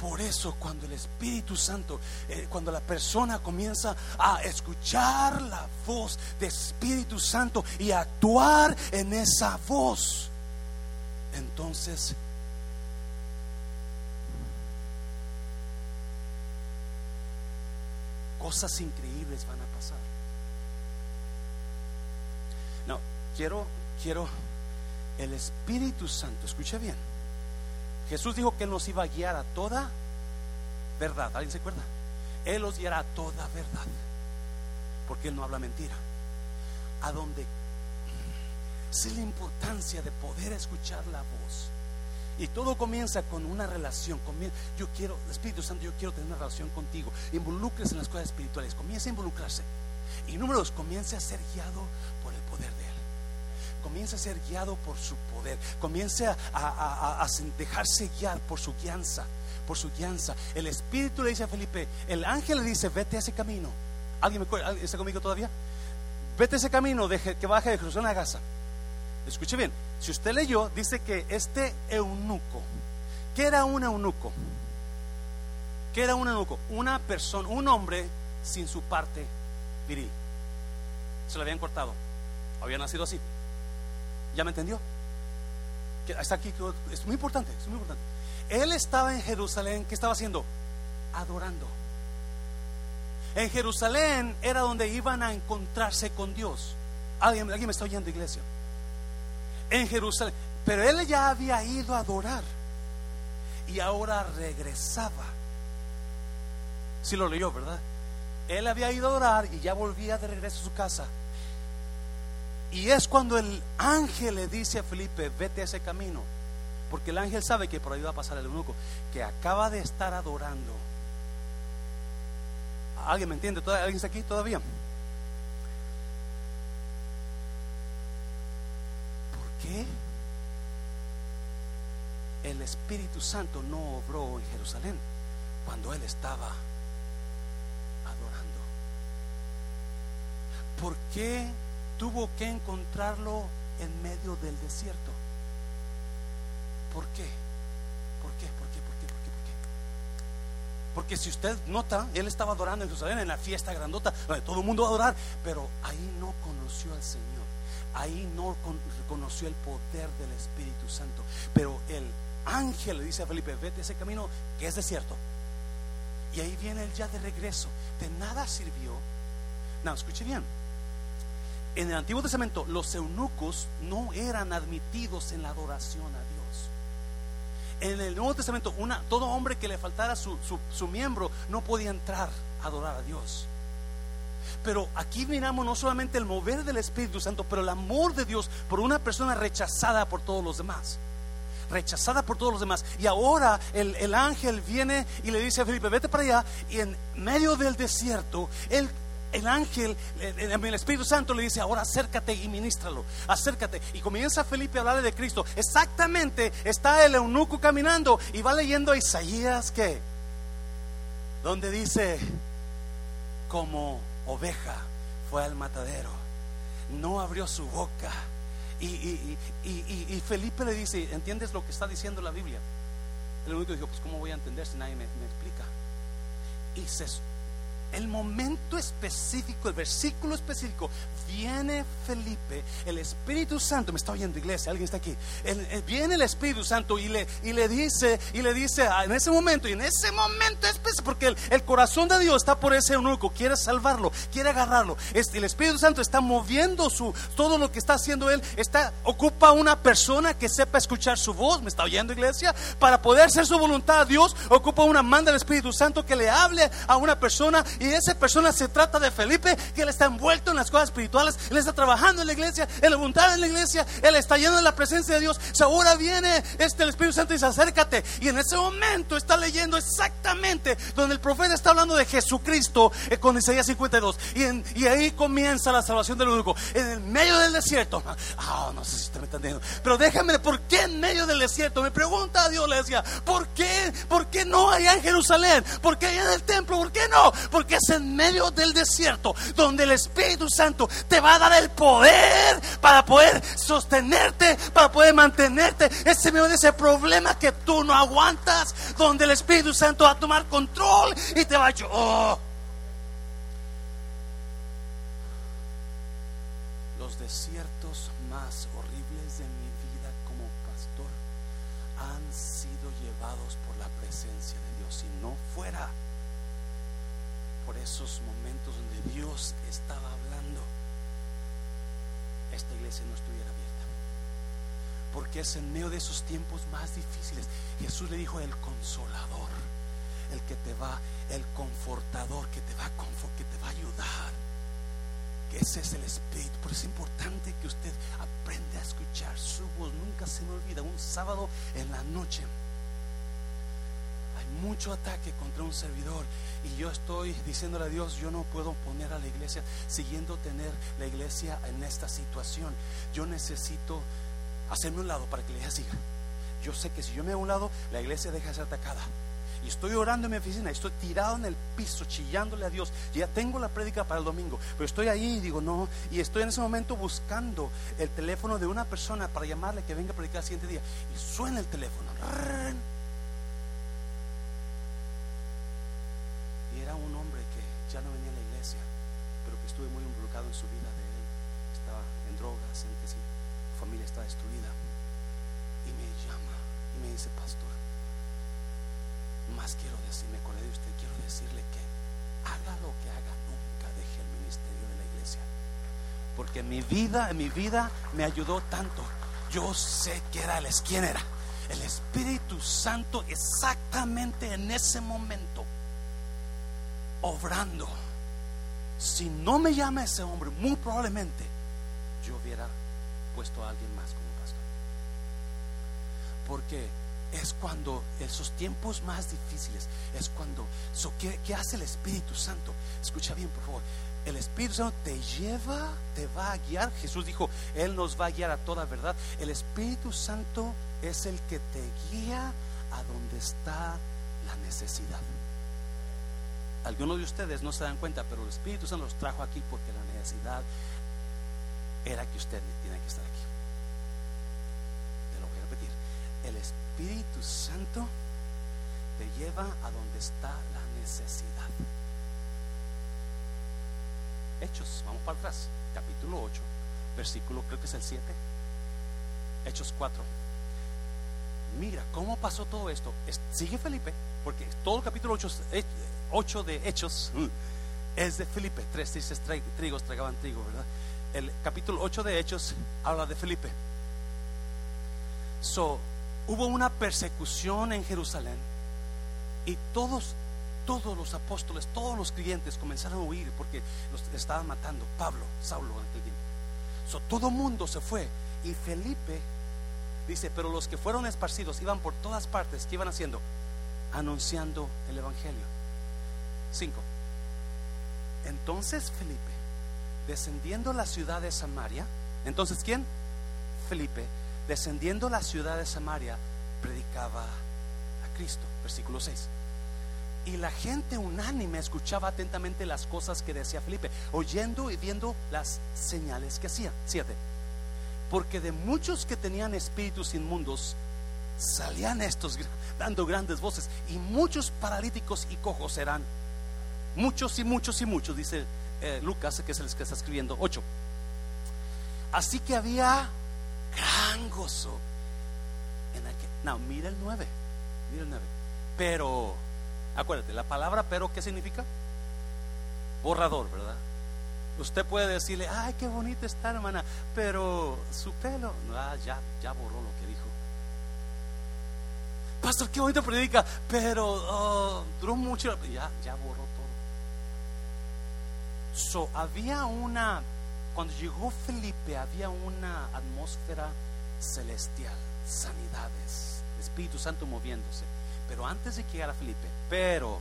Por eso cuando el Espíritu Santo, eh, cuando la persona comienza a escuchar la voz de Espíritu Santo y actuar en esa voz, entonces cosas increíbles van a pasar. No, quiero, quiero, el Espíritu Santo, escuche bien. Jesús dijo que nos iba a guiar a toda verdad. ¿Alguien se acuerda? Él los guiará a toda verdad. Porque Él no habla mentira. A donde sé la importancia de poder escuchar la voz. Y todo comienza con una relación. Yo quiero, Espíritu Santo, yo quiero tener una relación contigo. Involucres en las cosas espirituales. Comienza a involucrarse. Y número dos, comienza a ser guiado por el poder de Él. Comienza a ser guiado por su poder. Comienza a, dejarse guiar por su guianza. Por su guianza. El Espíritu le dice a Felipe, el ángel le dice, vete a ese camino. ¿Alguien me está conmigo todavía? Vete a ese camino de, que baje de Jerusalén a Gaza. Escuche bien, si usted leyó, dice que este eunuco, ¿qué era un eunuco? ¿Qué era un eunuco? Una persona, un hombre sin su parte viril. Se lo habían cortado. Había nacido así. ¿Ya me entendió? Que está aquí, es muy importante, es muy importante. Él estaba en Jerusalén, ¿qué estaba haciendo? Adorando. En Jerusalén era donde iban a encontrarse con Dios. ¿Alguien, alguien me está oyendo, iglesia? en Jerusalén. Pero él ya había ido a adorar y ahora regresaba. Si lo leyó, ¿verdad? Él había ido a adorar y ya volvía de regreso a su casa. Y es cuando el ángel le dice a Felipe, vete a ese camino. Porque el ángel sabe que por ahí va a pasar el eunuco, que acaba de estar adorando. ¿Alguien me entiende? ¿Alguien está aquí todavía? qué el Espíritu Santo no obró en Jerusalén cuando él estaba adorando? ¿Por qué tuvo que encontrarlo en medio del desierto? ¿Por qué? ¿Por qué? ¿Por qué? ¿Por qué? ¿Por qué? ¿Por qué? Porque si usted nota, él estaba adorando en Jerusalén en la fiesta grandota, donde todo el mundo va a adorar, pero ahí no conoció al Señor. Ahí no reconoció el poder del Espíritu Santo. Pero el ángel le dice a Felipe, vete ese camino que es desierto. Y ahí viene él ya de regreso. De nada sirvió. No, escuche bien. En el Antiguo Testamento los eunucos no eran admitidos en la adoración a Dios. En el Nuevo Testamento una, todo hombre que le faltara su, miembro no podía entrar a adorar a Dios. Pero aquí miramos no solamente el mover del Espíritu Santo, pero el amor de Dios por una persona rechazada por todos los demás rechazada por todos los demás. Y ahora el, ángel viene y le dice a Felipe, vete para allá. Y en medio del desierto, el, el ángel, el, Espíritu Santo le dice, ahora acércate y ministralo, acércate. Y comienza Felipe a hablarle de Cristo. Exactamente, está el eunuco caminando y va leyendo a Isaías que, donde dice, como oveja fue al matadero, no abrió su boca y, Felipe le dice, ¿entiendes lo que está diciendo la Biblia? El único dijo, pues ¿cómo voy a entender si nadie me, me explica? Y se, el momento específico, el versículo específico, viene Felipe, el Espíritu Santo, me está oyendo iglesia, alguien está aquí, viene el Espíritu Santo y le, y le dice, y le dice ah, en ese momento, y en ese momento específico, porque el, corazón de Dios está por ese eunuco, quiere salvarlo, quiere agarrarlo, este, el Espíritu Santo está moviendo su, todo lo que está haciendo él, está, ocupa una persona que sepa escuchar su voz, me está oyendo iglesia, para poder hacer su voluntad a Dios, ocupa una manda del Espíritu Santo que le hable a una persona y esa persona se trata de Felipe, que él está envuelto en las cosas espirituales, él está trabajando en la iglesia, él voluntad en la iglesia, él está lleno de la presencia de Dios. ahora viene este el Espíritu Santo y dice, acércate. Y en ese momento está leyendo exactamente donde el profeta está hablando de Jesucristo eh, con Isaías 52. Y, ahí comienza la salvación del único. En el medio del desierto. Ah, no sé si está entendiendo. Pero déjame, ¿por qué en medio del desierto? Me pregunta a Dios, le decía, ¿por qué? ¿Por qué no allá en Jerusalén? ¿Por qué allá en el templo? ¿Por qué no? Porque es en medio del desierto donde el Espíritu Santo te va a dar el poder para poder sostenerte, para poder mantenerte. Ese medio de ese problema que tú no aguantas, donde el Espíritu Santo va a tomar control y te va a... Oh. Los desiertos más horribles de mi vida como pastor han sido llevados por la presencia de Dios. Si no fuera por esos momentos donde Dios estaba hablando, esta iglesia no estuviera abierta. Porque es en medio de esos tiempos más difíciles. Jesús le dijo el consolador, el que te va, el confortador que te va a que te va a ayudar. Ese es el espíritu. Por eso es importante que usted aprenda a escuchar su voz. Nunca se me olvida, un sábado en la noche mucho ataque contra un servidor y yo estoy diciéndole a Dios, yo no puedo poner a la iglesia siguiendo tener la iglesia en esta situación. Yo necesito hacerme un lado para que la iglesia siga. Yo sé que si yo me hago un lado, la iglesia deja de ser atacada. Y estoy orando en mi oficina, estoy tirado en el piso, chillándole a Dios. Ya tengo la prédica para el domingo, pero estoy ahí y digo, no. Y estoy en ese momento buscando el teléfono de una persona para llamarle que venga a predicar el siguiente día. Y suena el teléfono. era un hombre que ya no venía a la iglesia, pero que estuve muy involucrado en su vida de él. Estaba en drogas, en que familia está destruida. Y me llama y me dice, pastor, más quiero decir, me acordé de usted, quiero decirle que haga lo que haga, nunca deje el ministerio de la iglesia. Porque mi vida, mi vida me ayudó tanto. Yo sé que era quién era. El Espíritu Santo exactamente en ese momento obrando. Si no me llama ese hombre, muy probablemente yo hubiera puesto a alguien más como pastor. Porque es cuando esos tiempos más difíciles, es cuando, ¿qué, hace el Espíritu Santo? Escucha bien, por favor. El Espíritu Santo te lleva, te va a guiar. Jesús dijo, Él nos va a guiar a toda verdad. El Espíritu Santo es el que te guía a donde está la necesidad. Algunos de ustedes no se dan cuenta, pero el Espíritu Santo los trajo aquí porque la necesidad era que usted tiene que estar aquí. Te lo voy a repetir. El Espíritu Santo te lleva a donde está la necesidad. Hechos, vamos para atrás, capítulo 8, versículo creo que es el 7. Hechos 4. Mira, ¿cómo pasó todo esto? Sigue Felipe, porque todo el capítulo 8, 8 de Hechos mm, es de Felipe. Tres trigos tragaban trigo, ¿verdad? El capítulo 8 de Hechos habla de Felipe. So, hubo una persecución en Jerusalén y todos, todos los apóstoles, todos los creyentes comenzaron a huir porque los estaban matando. Pablo, Saulo. So, todo mundo se fue y Felipe dice, pero los que fueron esparcidos iban por todas partes, ¿qué iban haciendo? Anunciando el Evangelio. 5. Entonces Felipe, descendiendo la ciudad de Samaria, entonces ¿quién? Felipe, descendiendo la ciudad de Samaria, predicaba a Cristo. Versículo 6. Y la gente unánime escuchaba atentamente las cosas que decía Felipe, oyendo y viendo las señales que hacía. 7. Porque de muchos que tenían espíritus inmundos, salían estos dando grandes voces, y muchos paralíticos y cojos eran Muchos y muchos y muchos, dice eh, Lucas, que es el que está escribiendo, 8. Así que había gran gozo en aquel. No, mira el 9. Mira el 9. Pero, acuérdate, la palabra pero, ¿qué significa? Borrador, ¿verdad? Usted puede decirle, ay, qué bonita está, hermana, pero su pelo, ah, ya, ya borró lo que dijo. Pastor, qué bonito predica, pero oh, duró mucho, ya, ya borró So, había una, cuando llegó Felipe, había una atmósfera celestial, sanidades, Espíritu Santo moviéndose. Pero antes de que llegara Felipe, pero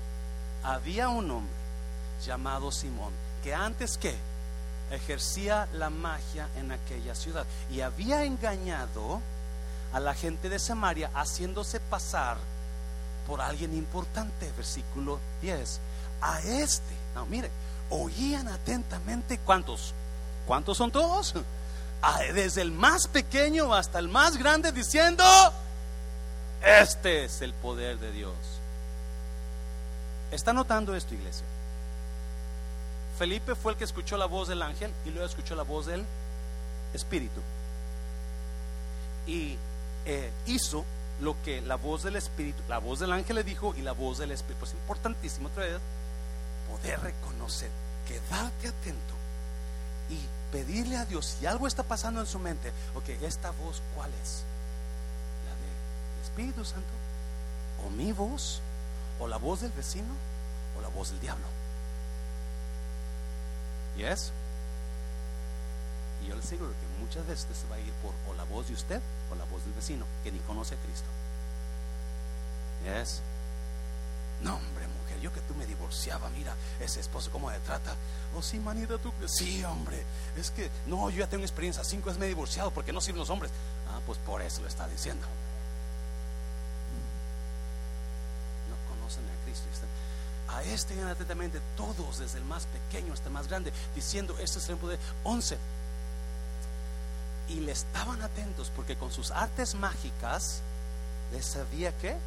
había un hombre llamado Simón, que antes que ejercía la magia en aquella ciudad y había engañado a la gente de Samaria haciéndose pasar por alguien importante, versículo 10. A este, no, mire, oían atentamente. ¿Cuántos? ¿Cuántos son todos? Desde el más pequeño hasta el más grande diciendo, este es el poder de Dios. ¿Está notando esto, iglesia? Felipe fue el que escuchó la voz del ángel y luego escuchó la voz del Espíritu. Y eh, hizo lo que la voz del Espíritu, la voz del ángel le dijo y la voz del Espíritu. Pues importantísimo otra vez poder reconocer, quedarte atento y pedirle a Dios si algo está pasando en su mente, ok, esta voz, ¿cuál es? ¿La del Espíritu Santo? ¿O mi voz? ¿O la voz del vecino? ¿O la voz del diablo? ¿Yes? Y yo le aseguro que muchas veces se va a ir por o la voz de usted o la voz del vecino que ni conoce a Cristo. ¿Yes? No, hombre, yo que tú me divorciaba, mira, ese esposo cómo me trata. Oh, sí, manita, tú. Sí, hombre, es que no, yo ya tengo experiencia, cinco veces me he divorciado porque no sirven los hombres. Ah, pues por eso lo está diciendo. No conocen a Cristo. A este ven atentamente todos, desde el más pequeño hasta el más grande, diciendo, este es el poder. Once. Y le estaban atentos porque con sus artes mágicas les había que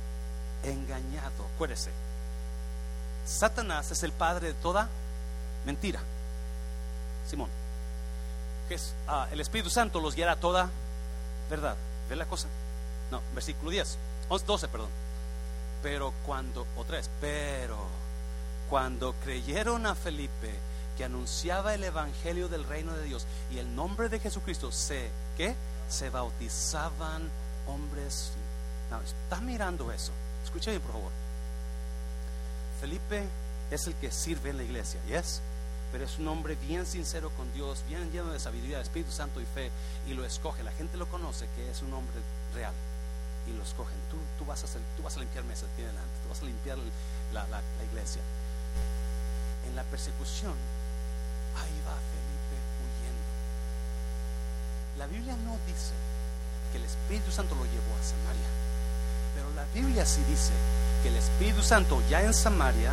engañado. Acuérdese, Satanás es el padre de toda mentira. Simón, que es ah, el Espíritu Santo los guiará a toda verdad. ¿Ve la cosa? No, versículo 10, 12, perdón. Pero cuando, otra vez, pero cuando creyeron a Felipe que anunciaba el evangelio del reino de Dios y el nombre de Jesucristo se, ¿qué? Se bautizaban hombres. No, está mirando eso. Escuchen por favor. Felipe es el que sirve en la iglesia, ¿yes? Pero es un hombre bien sincero con Dios, bien lleno de sabiduría, Espíritu Santo y fe, y lo escoge. La gente lo conoce que es un hombre real y lo escogen. Tú, tú, vas, a tú vas a limpiar mesas aquí adelante, tú vas a limpiar la, la, la iglesia. En la persecución, ahí va Felipe huyendo. La Biblia no dice que el Espíritu Santo lo llevó a Samaria, pero la Biblia sí dice que el Espíritu Santo ya en Samaria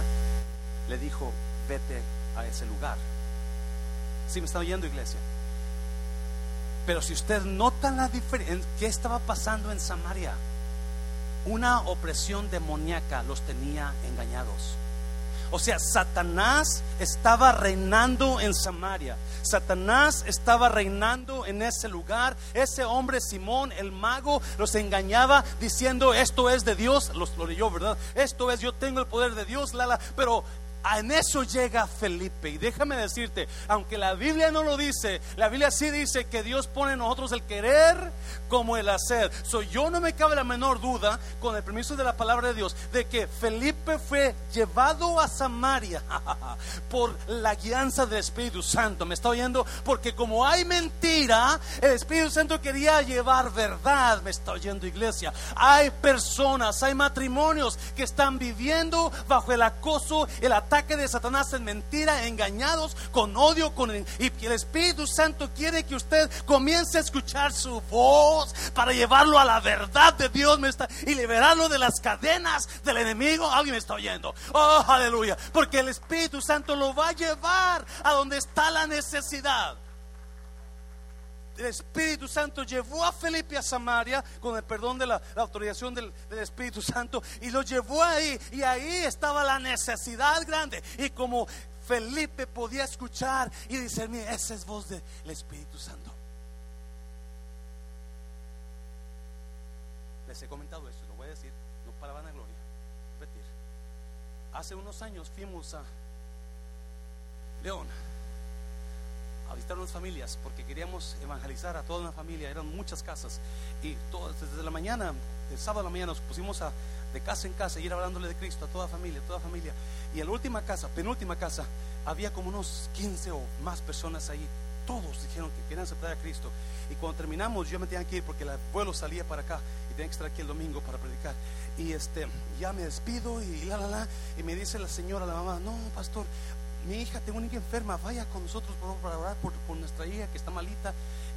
le dijo, vete a ese lugar. Si me está oyendo iglesia? Pero si usted nota la diferencia, ¿qué estaba pasando en Samaria? Una opresión demoníaca los tenía engañados. O sea, Satanás estaba reinando en Samaria. Satanás estaba reinando en ese lugar. Ese hombre Simón, el mago, los engañaba diciendo, esto es de Dios. Los, lo leyó, ¿verdad? Esto es, yo tengo el poder de Dios. Lala. Pero en eso llega Felipe. Y déjame decirte, aunque la Biblia no lo dice, la Biblia sí dice que Dios pone en nosotros el querer como el hacer. So, yo no me cabe la menor duda, con el permiso de la palabra de Dios, de que Felipe fue llevado a Samaria por la guianza del Espíritu Santo. ¿Me está oyendo? Porque como hay mentira, el Espíritu Santo quería llevar verdad. ¿Me está oyendo, iglesia? Hay personas, hay matrimonios que están viviendo bajo el acoso, el ataque ataque de Satanás en mentira, engañados, con odio, con y el Espíritu Santo quiere que usted comience a escuchar su voz para llevarlo a la verdad de Dios me está, y liberarlo de las cadenas del enemigo. Alguien me está oyendo. Oh, aleluya. Porque el Espíritu Santo lo va a llevar a donde está la necesidad el Espíritu Santo llevó a Felipe a Samaria con el perdón de la, autorización del, Espíritu Santo y lo llevó ahí y ahí estaba la necesidad grande y como Felipe podía escuchar y discernir, esa es voz del Espíritu Santo. Les he comentado esto, lo voy a decir, no para vanagloria, repetir. Hace unos años fuimos a León a visitar unas familias porque queríamos evangelizar a toda una familia, eran muchas casas y todas, desde la mañana, el sábado a la mañana nos pusimos a, de casa en casa, ir hablándole de Cristo a toda familia, toda familia. Y en la última casa, penúltima casa, había como unos 15 o más personas ahí. Todos dijeron que querían aceptar a Cristo. Y cuando terminamos, yo me tenía que ir porque el vuelo salía para acá y tenía que estar aquí el domingo para predicar. Y este, ya me despido y la, la, la. Y me dice la señora, la mamá, no, pastor, mi hija, tengo una hija enferma, vaya con nosotros para orar por, nuestra hija que está malita.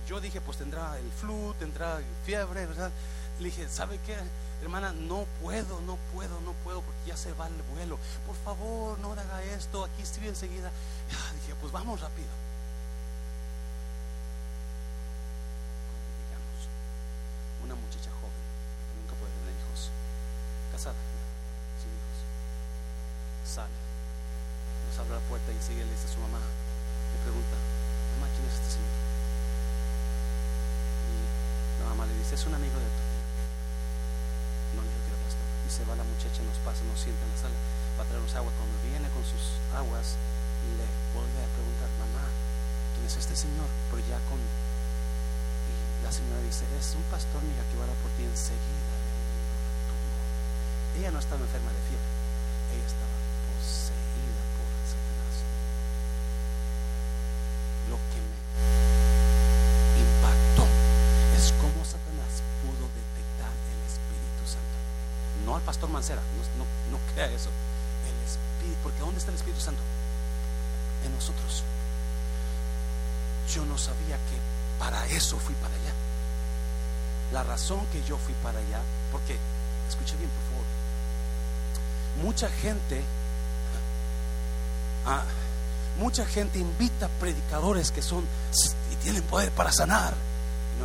Yo dije, pues tendrá el flu, tendrá fiebre, ¿verdad? Le dije, ¿sabe qué? Hermana, no puedo, no puedo, no puedo porque ya se va el vuelo. Por favor, no haga esto, aquí estoy enseguida. dije, pues vamos rápido. Digamos, una muchacha joven que nunca puede tener hijos, casada, sin hijos, sale abre la puerta y sigue le dice a su mamá, le pregunta, mamá, ¿quién es este señor? Y la mamá le dice, es un amigo de tu No le dijo que era pastor. Y se va la muchacha, nos pasa, nos sienta en la sala, va a traernos agua. Cuando viene con sus aguas, le vuelve a preguntar, mamá, ¿quién es este señor? Pero ya con... Y es un pastor, mira, que dar por ti enseguida. Ella no estaba enferma de fiebre, ella estaba lo que me impactó es cómo Satanás pudo detectar el Espíritu Santo. No al pastor Mancera, no, no, crea eso. El Espíritu, porque ¿dónde está el Espíritu Santo? En nosotros. Yo no sabía que para eso fui para allá. La razón que yo fui para allá, porque, escuche bien, por favor, mucha gente ah, mucha gente invita predicadores que son y tienen poder para sanar.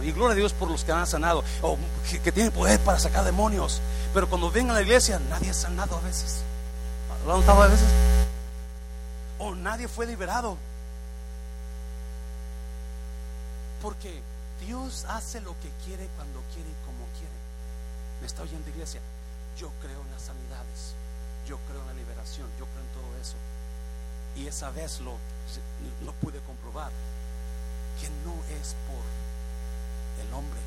Y gloria a Dios por los que han sanado, o que, tienen poder para sacar demonios. Pero cuando vengan a la iglesia, nadie ha sanado a veces. ¿Lo han notado a veces? O nadie fue liberado. Porque Dios hace lo que quiere, cuando quiere y como quiere. ¿Me está oyendo, iglesia? Yo creo en las sanidades. Yo creo en la liberación. Yo creo en todo eso y esa vez lo, lo pude comprobar, que no es por el hombre,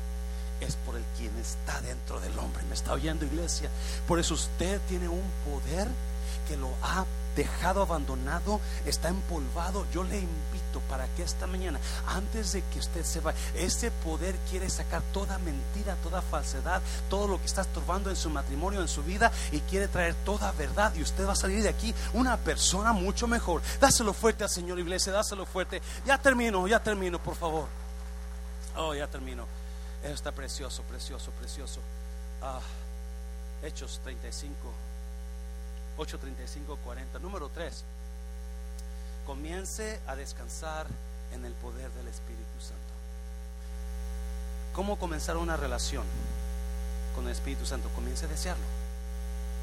es por el quien está dentro del hombre. ¿Me está oyendo iglesia? Por eso usted tiene un poder que lo ha dejado abandonado, está empolvado. Yo le invito para que esta mañana, antes de que usted se vaya, ese poder quiere sacar toda mentira, toda falsedad, todo lo que está estorbando en su matrimonio, en su vida, y quiere traer toda verdad. Y usted va a salir de aquí una persona mucho mejor. Dáselo fuerte al Señor, iglesia, dáselo fuerte. Ya termino, ya termino, por favor. Oh, ya termino. está precioso, precioso, precioso. Ah, Hechos 35. 8:35, 40. Número 3. Comience a descansar en el poder del Espíritu Santo. ¿Cómo comenzar una relación? con el Espíritu Santo, comience a desearlo.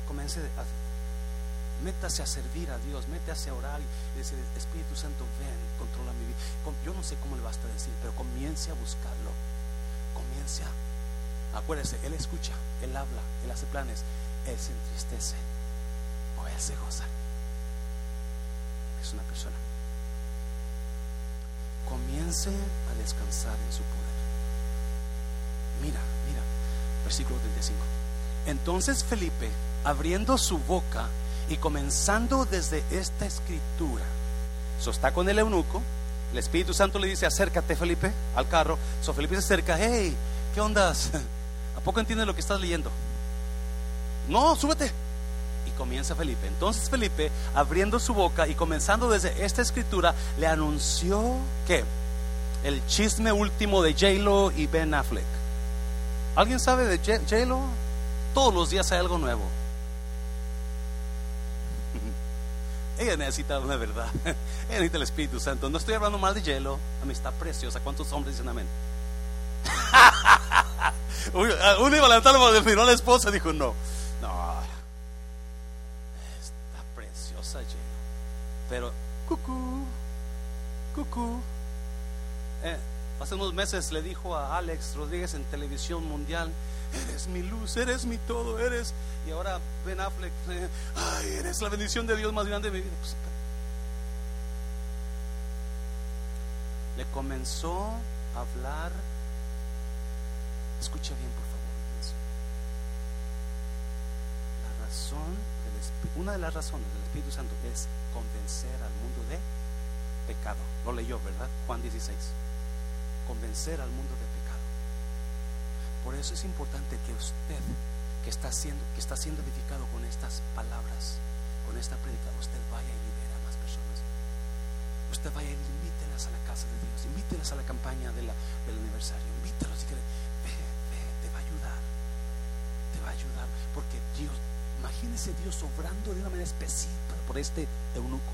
Comience a métase a servir a Dios, métase a orar y decir, Espíritu Santo, ven, controla mi vida. Yo no sé cómo le basta decir, pero comience a buscarlo. Comience a, acuérdese, Él escucha, Él habla, Él hace planes, Él se entristece o Él se goza. Es una persona. Comience a descansar en su poder. Mira, mira, versículo 35. Entonces Felipe, abriendo su boca, y comenzando desde esta escritura, so está con el eunuco, el Espíritu Santo le dice, acércate Felipe al carro, so Felipe se acerca, hey, ¿qué ondas? ¿A poco entiendes lo que estás leyendo? No, súbete. Comienza Felipe. Entonces Felipe, abriendo su boca y comenzando desde esta escritura, le anunció que el chisme último de J-Lo y Ben Affleck. ¿Alguien sabe de J-Lo? Todos los días hay algo nuevo. Ella necesita una verdad. Ella necesita el Espíritu Santo. No estoy hablando mal de hielo. Amistad preciosa. ¿Cuántos hombres dicen amén? Uno iba a levantar la miró a la esposa y dijo, no. Está preciosa hielo. Pero, cucú, cucú. Eh, hace unos meses le dijo a Alex Rodríguez en televisión mundial, eres mi luz, eres mi todo, eres. Y ahora Ben Affleck, eh, ay, eres la bendición de Dios más grande de mi vida. Pues, le comenzó a hablar. Escucha bien, por favor. La razón, una de las razones del Espíritu Santo es convencer al mundo de pecado. Lo leyó, ¿verdad? Juan 16. Convencer al mundo de por eso es importante que usted, que está siendo, que está siendo edificado con estas palabras, con esta prédica, usted vaya y libera a más personas. Usted vaya y invítelas a la casa de Dios, invítelas a la campaña de del aniversario, invítelos y que ve, ve, te va a ayudar, te va a ayudar, porque Dios, imagínese Dios obrando de una manera específica por este eunuco,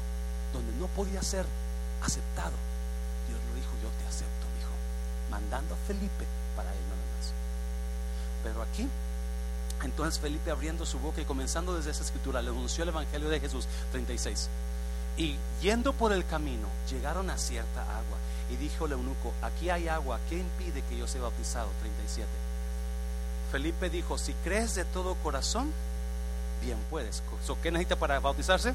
donde no podía ser aceptado. Dios lo dijo, yo te acepto, hijo, mandando a Felipe para él nada más. Pero aquí, entonces Felipe abriendo su boca y comenzando desde esa escritura, le anunció el Evangelio de Jesús 36. Y yendo por el camino, llegaron a cierta agua. Y dijo el eunuco, aquí hay agua, ¿qué impide que yo sea bautizado? 37. Felipe dijo, si crees de todo corazón, puedes. ¿Qué necesita para bautizarse?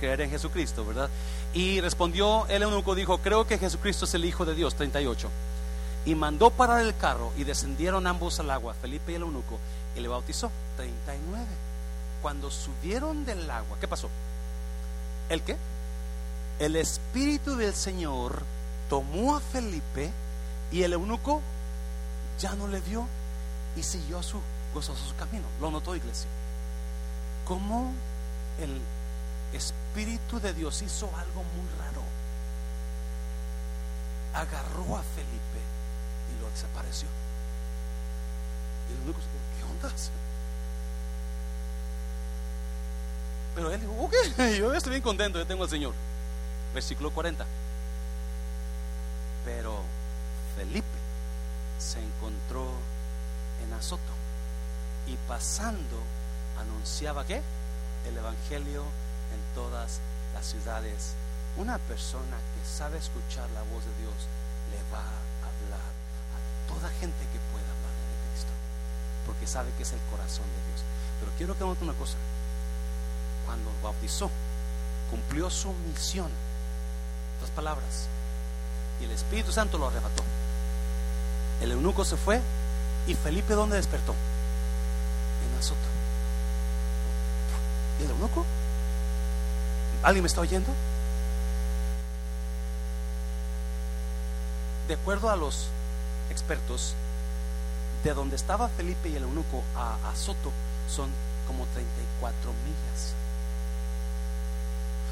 Creer en Jesucristo, ¿verdad? Y respondió el eunuco, dijo, creo que Jesucristo es el Hijo de Dios. 38 y mandó parar el carro y descendieron ambos al agua, Felipe y el eunuco, y le bautizó. 39. Cuando subieron del agua, ¿qué pasó? ¿El qué? El Espíritu del Señor tomó a Felipe y el eunuco ya no le vio y siguió su gozoso su camino. Lo notó iglesia. Como el Espíritu de Dios hizo algo muy raro. Agarró a Felipe desapareció. Y el único se ¿qué onda? Pero él dijo, ok, yo estoy bien contento, yo tengo al Señor. Versículo 40. Pero Felipe se encontró en Azoto y pasando anunciaba que el Evangelio en todas las ciudades. Una persona que sabe escuchar la voz de Dios le va a hablar toda gente que pueda hablar de Cristo, porque sabe que es el corazón de Dios. Pero quiero que note una cosa, cuando bautizó, cumplió su misión, las palabras, y el Espíritu Santo lo arrebató. El eunuco se fue y Felipe ¿dónde despertó? En Azoto. ¿Y el eunuco? ¿Alguien me está oyendo? De acuerdo a los expertos, de donde estaba Felipe y el eunuco a Azoto son como 34 millas.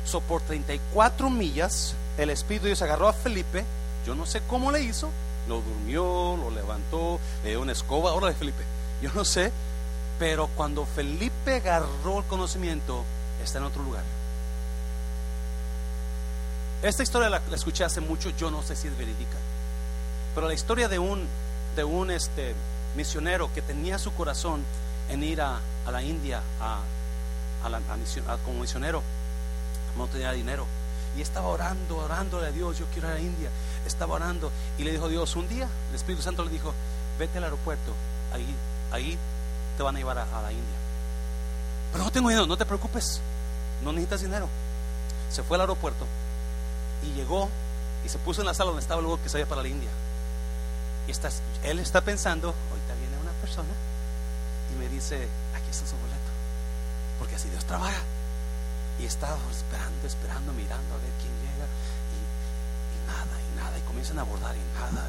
So, por 34 millas, el Espíritu de Dios agarró a Felipe. Yo no sé cómo le hizo. Lo durmió, lo levantó, le dio una escoba. De Felipe. Yo no sé. Pero cuando Felipe agarró el conocimiento, está en otro lugar. Esta historia la escuché hace mucho. Yo no sé si es verídica. Pero la historia de un, de un este, misionero que tenía su corazón en ir a, la India a, como misionero. No tenía dinero. Y estaba orando, orándole a Dios, yo quiero ir a la India. Estaba orando y le dijo Dios, un día el Espíritu Santo le dijo, vete al aeropuerto, ahí, ahí te van a llevar a, a la India. Pero no tengo dinero, no te preocupes, no necesitas dinero. Se fue al aeropuerto y llegó y se puso en la sala donde estaba luego que se para la India. Y está, él está pensando, ahorita viene una persona y me dice, aquí está su boleto. Porque así Dios trabaja. Y estaba esperando, esperando, mirando a ver quién llega. Y, nada, y nada. Y comienzan a abordar y nada.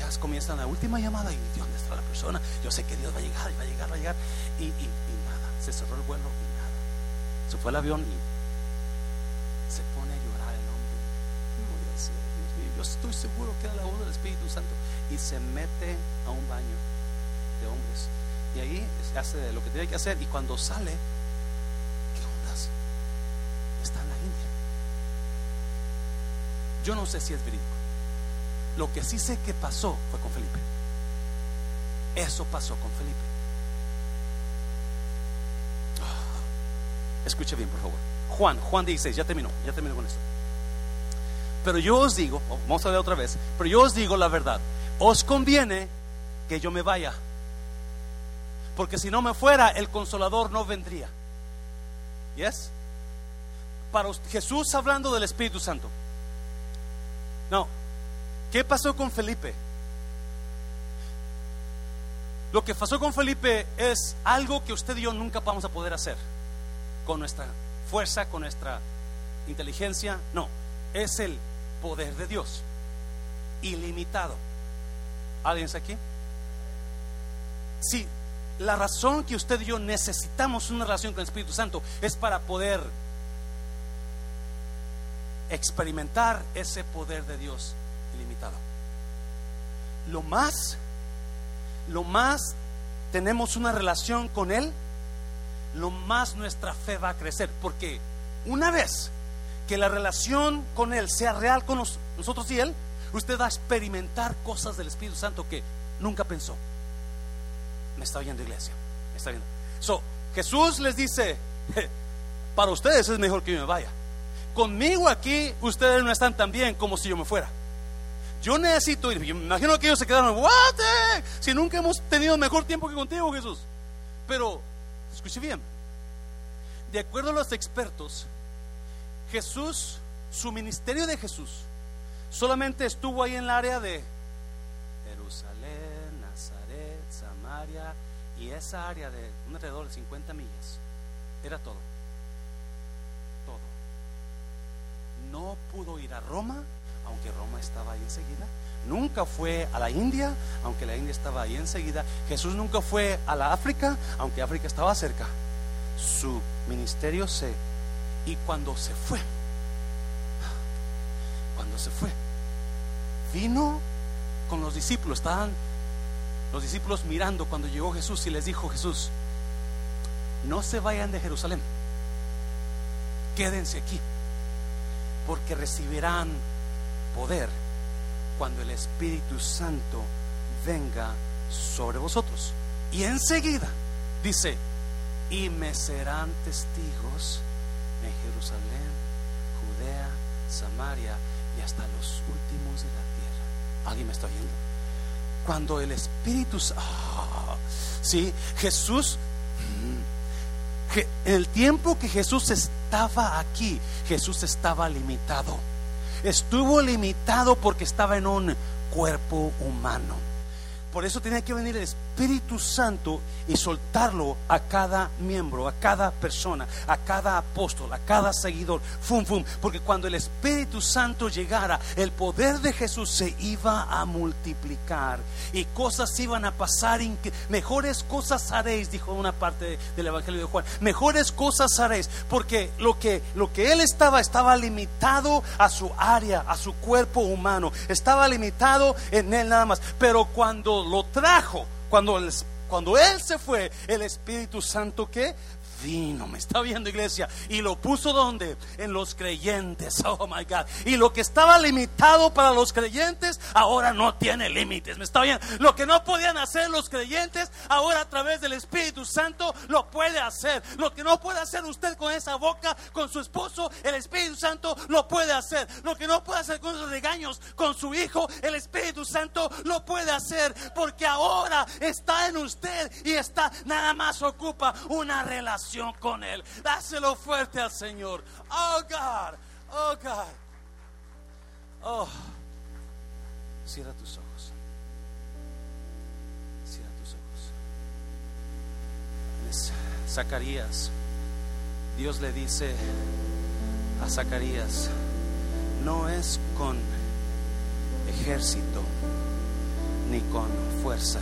Ya comienzan la última llamada. Y ¿dónde está la persona? Yo sé que Dios va a llegar, va a llegar, va a llegar. Y, y, y nada. Se cerró el vuelo y nada. Se fue el avión y se pone a llorar el hombre. Yo estoy seguro que era la voz del Espíritu Santo. Y se mete a un baño de hombres. Y ahí hace lo que tiene que hacer. Y cuando sale, ¿qué ondas? Está en la India. Yo no sé si es verídico. Lo que sí sé que pasó fue con Felipe. Eso pasó con Felipe. Ah, escuche bien, por favor. Juan, Juan 16, ya terminó, ya terminó con esto. Pero yo os digo, oh, vamos a ver otra vez, pero yo os digo la verdad, os conviene que yo me vaya, porque si no me fuera, el consolador no vendría. ¿Yes? Para Jesús hablando del Espíritu Santo. No, ¿qué pasó con Felipe? Lo que pasó con Felipe es algo que usted y yo nunca vamos a poder hacer con nuestra fuerza, con nuestra inteligencia. No, es el poder de Dios, ilimitado. ¿Alguien está aquí? Sí, la razón que usted y yo necesitamos una relación con el Espíritu Santo es para poder experimentar ese poder de Dios Lo más, lo más tenemos una relación con Él, lo más nuestra fe va a crecer. Porque una vez que la relación con Él sea real con nosotros y Él, usted va a experimentar cosas del Espíritu Santo que nunca pensó. Me está oyendo iglesia, está viendo. So, Jesús les dice, para ustedes es mejor que yo me vaya. Conmigo aquí ustedes no están tan bien como si yo me fuera. Yo necesito ir. Imagino que ellos se quedaron, ¿what? Si nunca hemos tenido mejor tiempo que contigo, Jesús. Pero Escuche bien. De acuerdo a los expertos, Jesús, su ministerio de Jesús, solamente estuvo ahí en el área de Jerusalén, Nazaret, Samaria y esa área de un alrededor de 50 millas. Era todo. Todo. No pudo ir a Roma, aunque Roma estaba ahí enseguida. Nunca fue a la India, aunque la India estaba ahí enseguida. Jesús nunca fue a la África, aunque África estaba cerca. Su ministerio se... Y cuando se fue, cuando se fue, vino con los discípulos. Estaban los discípulos mirando cuando llegó Jesús y les dijo Jesús, no se vayan de Jerusalén, quédense aquí, porque recibirán poder cuando el Espíritu Santo venga sobre vosotros. Y enseguida dice, y me serán testigos en Jerusalén, Judea, Samaria y hasta los últimos de la tierra. ¿Alguien me está oyendo? Cuando el Espíritu ah, sí, Jesús, mm, en el tiempo que Jesús estaba aquí, Jesús estaba limitado estuvo limitado porque estaba en un cuerpo humano. Por eso tenía que venir el Espíritu Santo y soltarlo a cada miembro, a cada persona, a cada apóstol, a cada seguidor. Fum, fum. Porque cuando el Espíritu Santo llegara, el poder de Jesús se iba a multiplicar y cosas iban a pasar. Mejores cosas haréis, dijo una parte del Evangelio de Juan. Mejores cosas haréis. Porque lo que, lo que él estaba, estaba limitado a su área, a su cuerpo humano. Estaba limitado en él nada más. Pero cuando lo trajo, cuando, cuando Él se fue, el Espíritu Santo que vino, me está viendo iglesia, y lo puso donde? En los creyentes, oh my God. Y lo que estaba limitado para los creyentes, ahora no tiene límites, me está viendo. Lo que no podían hacer los creyentes, ahora a través del Espíritu Santo lo puede hacer. Lo que no puede hacer usted con esa boca, con su esposo, el Espíritu Santo lo puede hacer. Lo que no puede hacer con sus regaños, con su hijo, el Espíritu Santo lo puede hacer. Porque ahora está en usted y está, nada más ocupa una relación con Él. Dáselo fuerte al Señor. Oh God, oh God. Oh, cierra tus ojos. Cierra tus ojos. Zacarías, Dios le dice a Zacarías, no es con ejército ni con fuerza,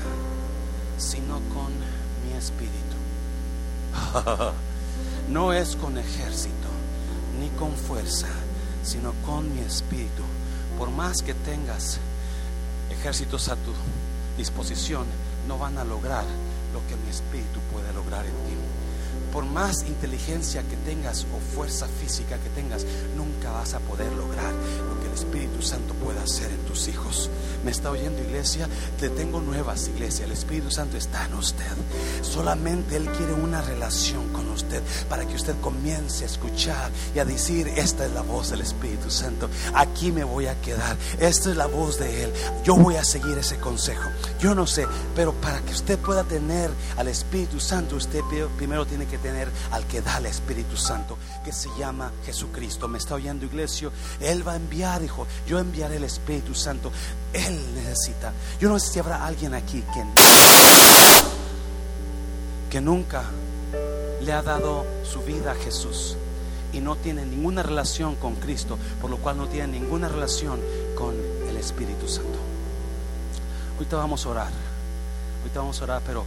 sino con mi espíritu. no es con ejército ni con fuerza, sino con mi espíritu. Por más que tengas ejércitos a tu disposición, no van a lograr lo que mi espíritu puede lograr en ti por más inteligencia que tengas o fuerza física que tengas, nunca vas a poder lograr lo que el Espíritu Santo puede hacer en tus hijos. ¿Me está oyendo iglesia? Le tengo nuevas iglesia. El Espíritu Santo está en usted. Solamente Él quiere una relación con usted para que usted comience a escuchar y a decir, esta es la voz del Espíritu Santo. Aquí me voy a quedar. Esta es la voz de Él. Yo voy a seguir ese consejo. Yo no sé, pero para que usted pueda tener al Espíritu Santo, usted primero tiene que tener al que da el Espíritu Santo, que se llama Jesucristo. ¿Me está oyendo, iglesia? Él va a enviar, hijo. Yo enviaré el Espíritu Santo. Él necesita. Yo no sé si habrá alguien aquí que, que nunca le ha dado su vida a Jesús y no tiene ninguna relación con Cristo, por lo cual no tiene ninguna relación con el Espíritu Santo. Ahorita vamos a orar. Ahorita vamos a orar, pero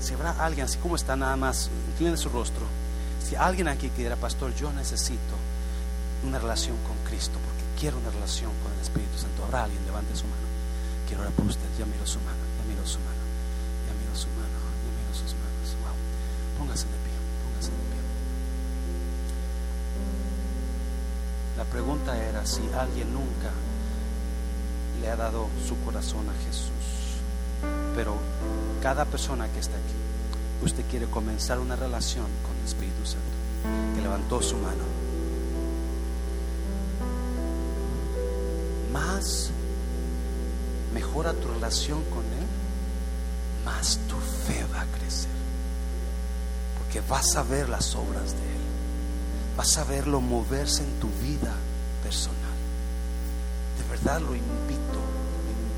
si habrá alguien, así como está nada más, incline su rostro. Si alguien aquí quiera, pastor, yo necesito una relación con Cristo, porque quiero una relación con el Espíritu Santo. Habrá alguien, levante su mano. Quiero orar por usted. Ya miro su mano, ya miro su mano, ya miro su mano, ya miro sus manos. Wow. Póngase de pie, póngase de pie. La pregunta era si alguien nunca le ha dado su corazón a Jesús. Pero cada persona que está aquí, usted quiere comenzar una relación con el Espíritu Santo, que levantó su mano. Más mejora tu relación con Él, más tu fe va a crecer. Porque vas a ver las obras de Él, vas a verlo moverse en tu vida personal. De verdad lo invito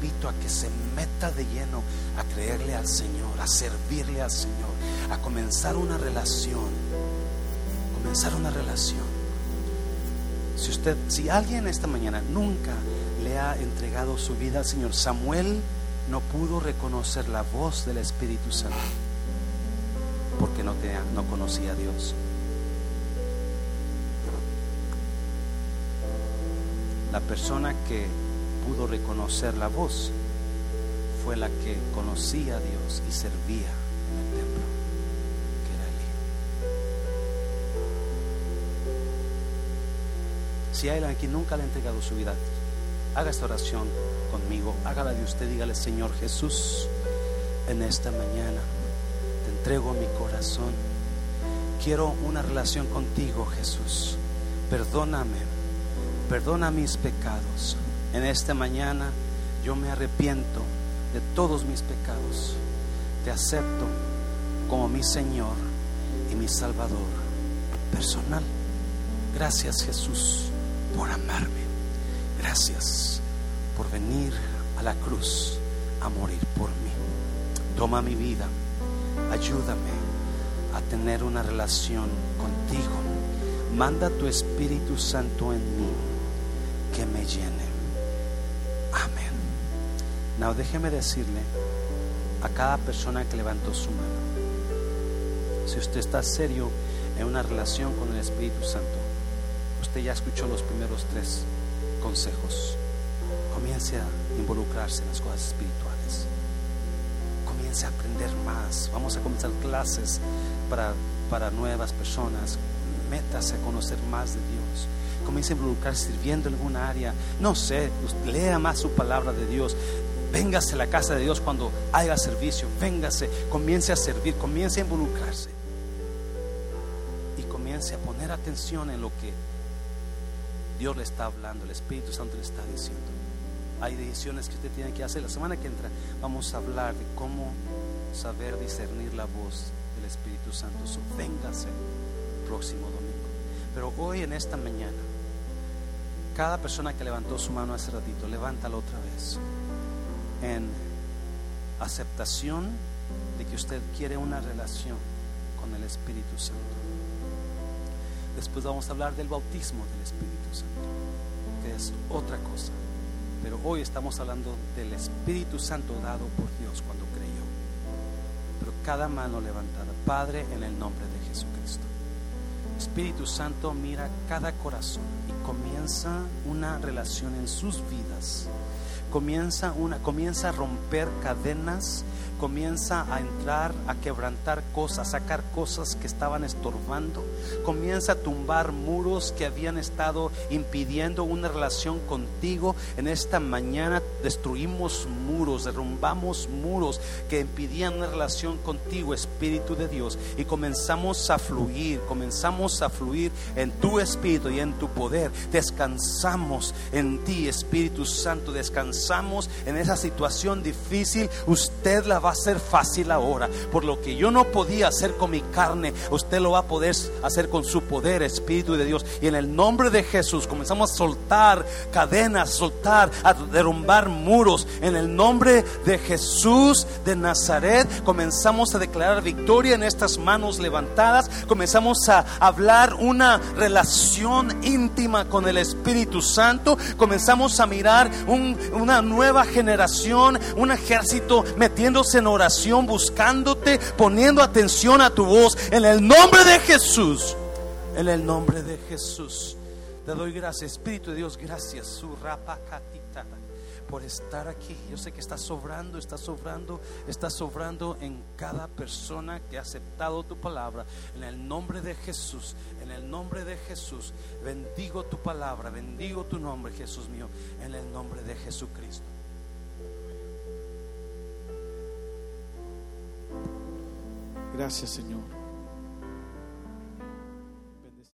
invito a que se meta de lleno a creerle al Señor, a servirle al Señor, a comenzar una relación, comenzar una relación. Si usted, si alguien esta mañana nunca le ha entregado su vida al Señor, Samuel no pudo reconocer la voz del Espíritu Santo porque no, no conocía a Dios. La persona que pudo reconocer la voz fue la que conocía a Dios y servía en el templo, que era. Si hay alguien que nunca le ha entregado su vida, haga esta oración conmigo, hágala de usted, dígale, Señor Jesús, en esta mañana te entrego mi corazón. Quiero una relación contigo, Jesús. Perdóname, perdona mis pecados en esta mañana yo me arrepiento de todos mis pecados. Te acepto como mi Señor y mi Salvador personal. Gracias Jesús por amarme. Gracias por venir a la cruz a morir por mí. Toma mi vida. Ayúdame a tener una relación contigo. Manda tu Espíritu Santo en mí que me llene. Now déjeme decirle a cada persona que levantó su mano, si usted está serio en una relación con el Espíritu Santo, usted ya escuchó los primeros tres consejos. Comience a involucrarse en las cosas espirituales. Comience a aprender más. Vamos a comenzar clases para, para nuevas personas. Métase a conocer más de Dios. Comience a involucrar sirviendo en alguna área. No sé, lea más su palabra de Dios. Véngase a la casa de Dios cuando haya servicio. Véngase, comience a servir, comience a involucrarse. Y comience a poner atención en lo que Dios le está hablando, el Espíritu Santo le está diciendo. Hay decisiones que usted tiene que hacer. La semana que entra vamos a hablar de cómo saber discernir la voz del Espíritu Santo. Véngase el próximo domingo. Pero hoy en esta mañana, cada persona que levantó su mano hace ratito, levántala otra vez. En aceptación de que usted quiere una relación con el Espíritu Santo. Después vamos a hablar del bautismo del Espíritu Santo, que es otra cosa. Pero hoy estamos hablando del Espíritu Santo dado por Dios cuando creyó. Pero cada mano levantada, Padre, en el nombre de Jesucristo. Espíritu Santo mira cada corazón y comienza una relación en sus vidas. Comienza, una, comienza a romper cadenas comienza a entrar, a quebrantar cosas, a sacar cosas que estaban estorbando, comienza a tumbar muros que habían estado impidiendo una relación contigo. En esta mañana destruimos muros, derrumbamos muros que impidían una relación contigo, Espíritu de Dios, y comenzamos a fluir, comenzamos a fluir en tu Espíritu y en tu poder. Descansamos en ti, Espíritu Santo, descansamos en esa situación difícil. Usted la va a ser fácil ahora. Por lo que yo no podía hacer con mi carne, usted lo va a poder hacer con su poder, Espíritu de Dios. Y en el nombre de Jesús comenzamos a soltar cadenas, soltar, a derrumbar muros. En el nombre de Jesús de Nazaret comenzamos a declarar victoria en estas manos levantadas. Comenzamos a hablar una relación íntima con el Espíritu Santo. Comenzamos a mirar una nueva generación, un ejército metiéndose en oración, buscándote, poniendo atención a tu voz. En el nombre de Jesús. En el nombre de Jesús. Te doy gracias, Espíritu de Dios, gracias. Su por estar aquí. Yo sé que está sobrando, está sobrando, está sobrando en cada persona que ha aceptado tu palabra. En el nombre de Jesús, en el nombre de Jesús, bendigo tu palabra, bendigo tu nombre, Jesús mío, en el nombre de Jesucristo. Gracias, Señor.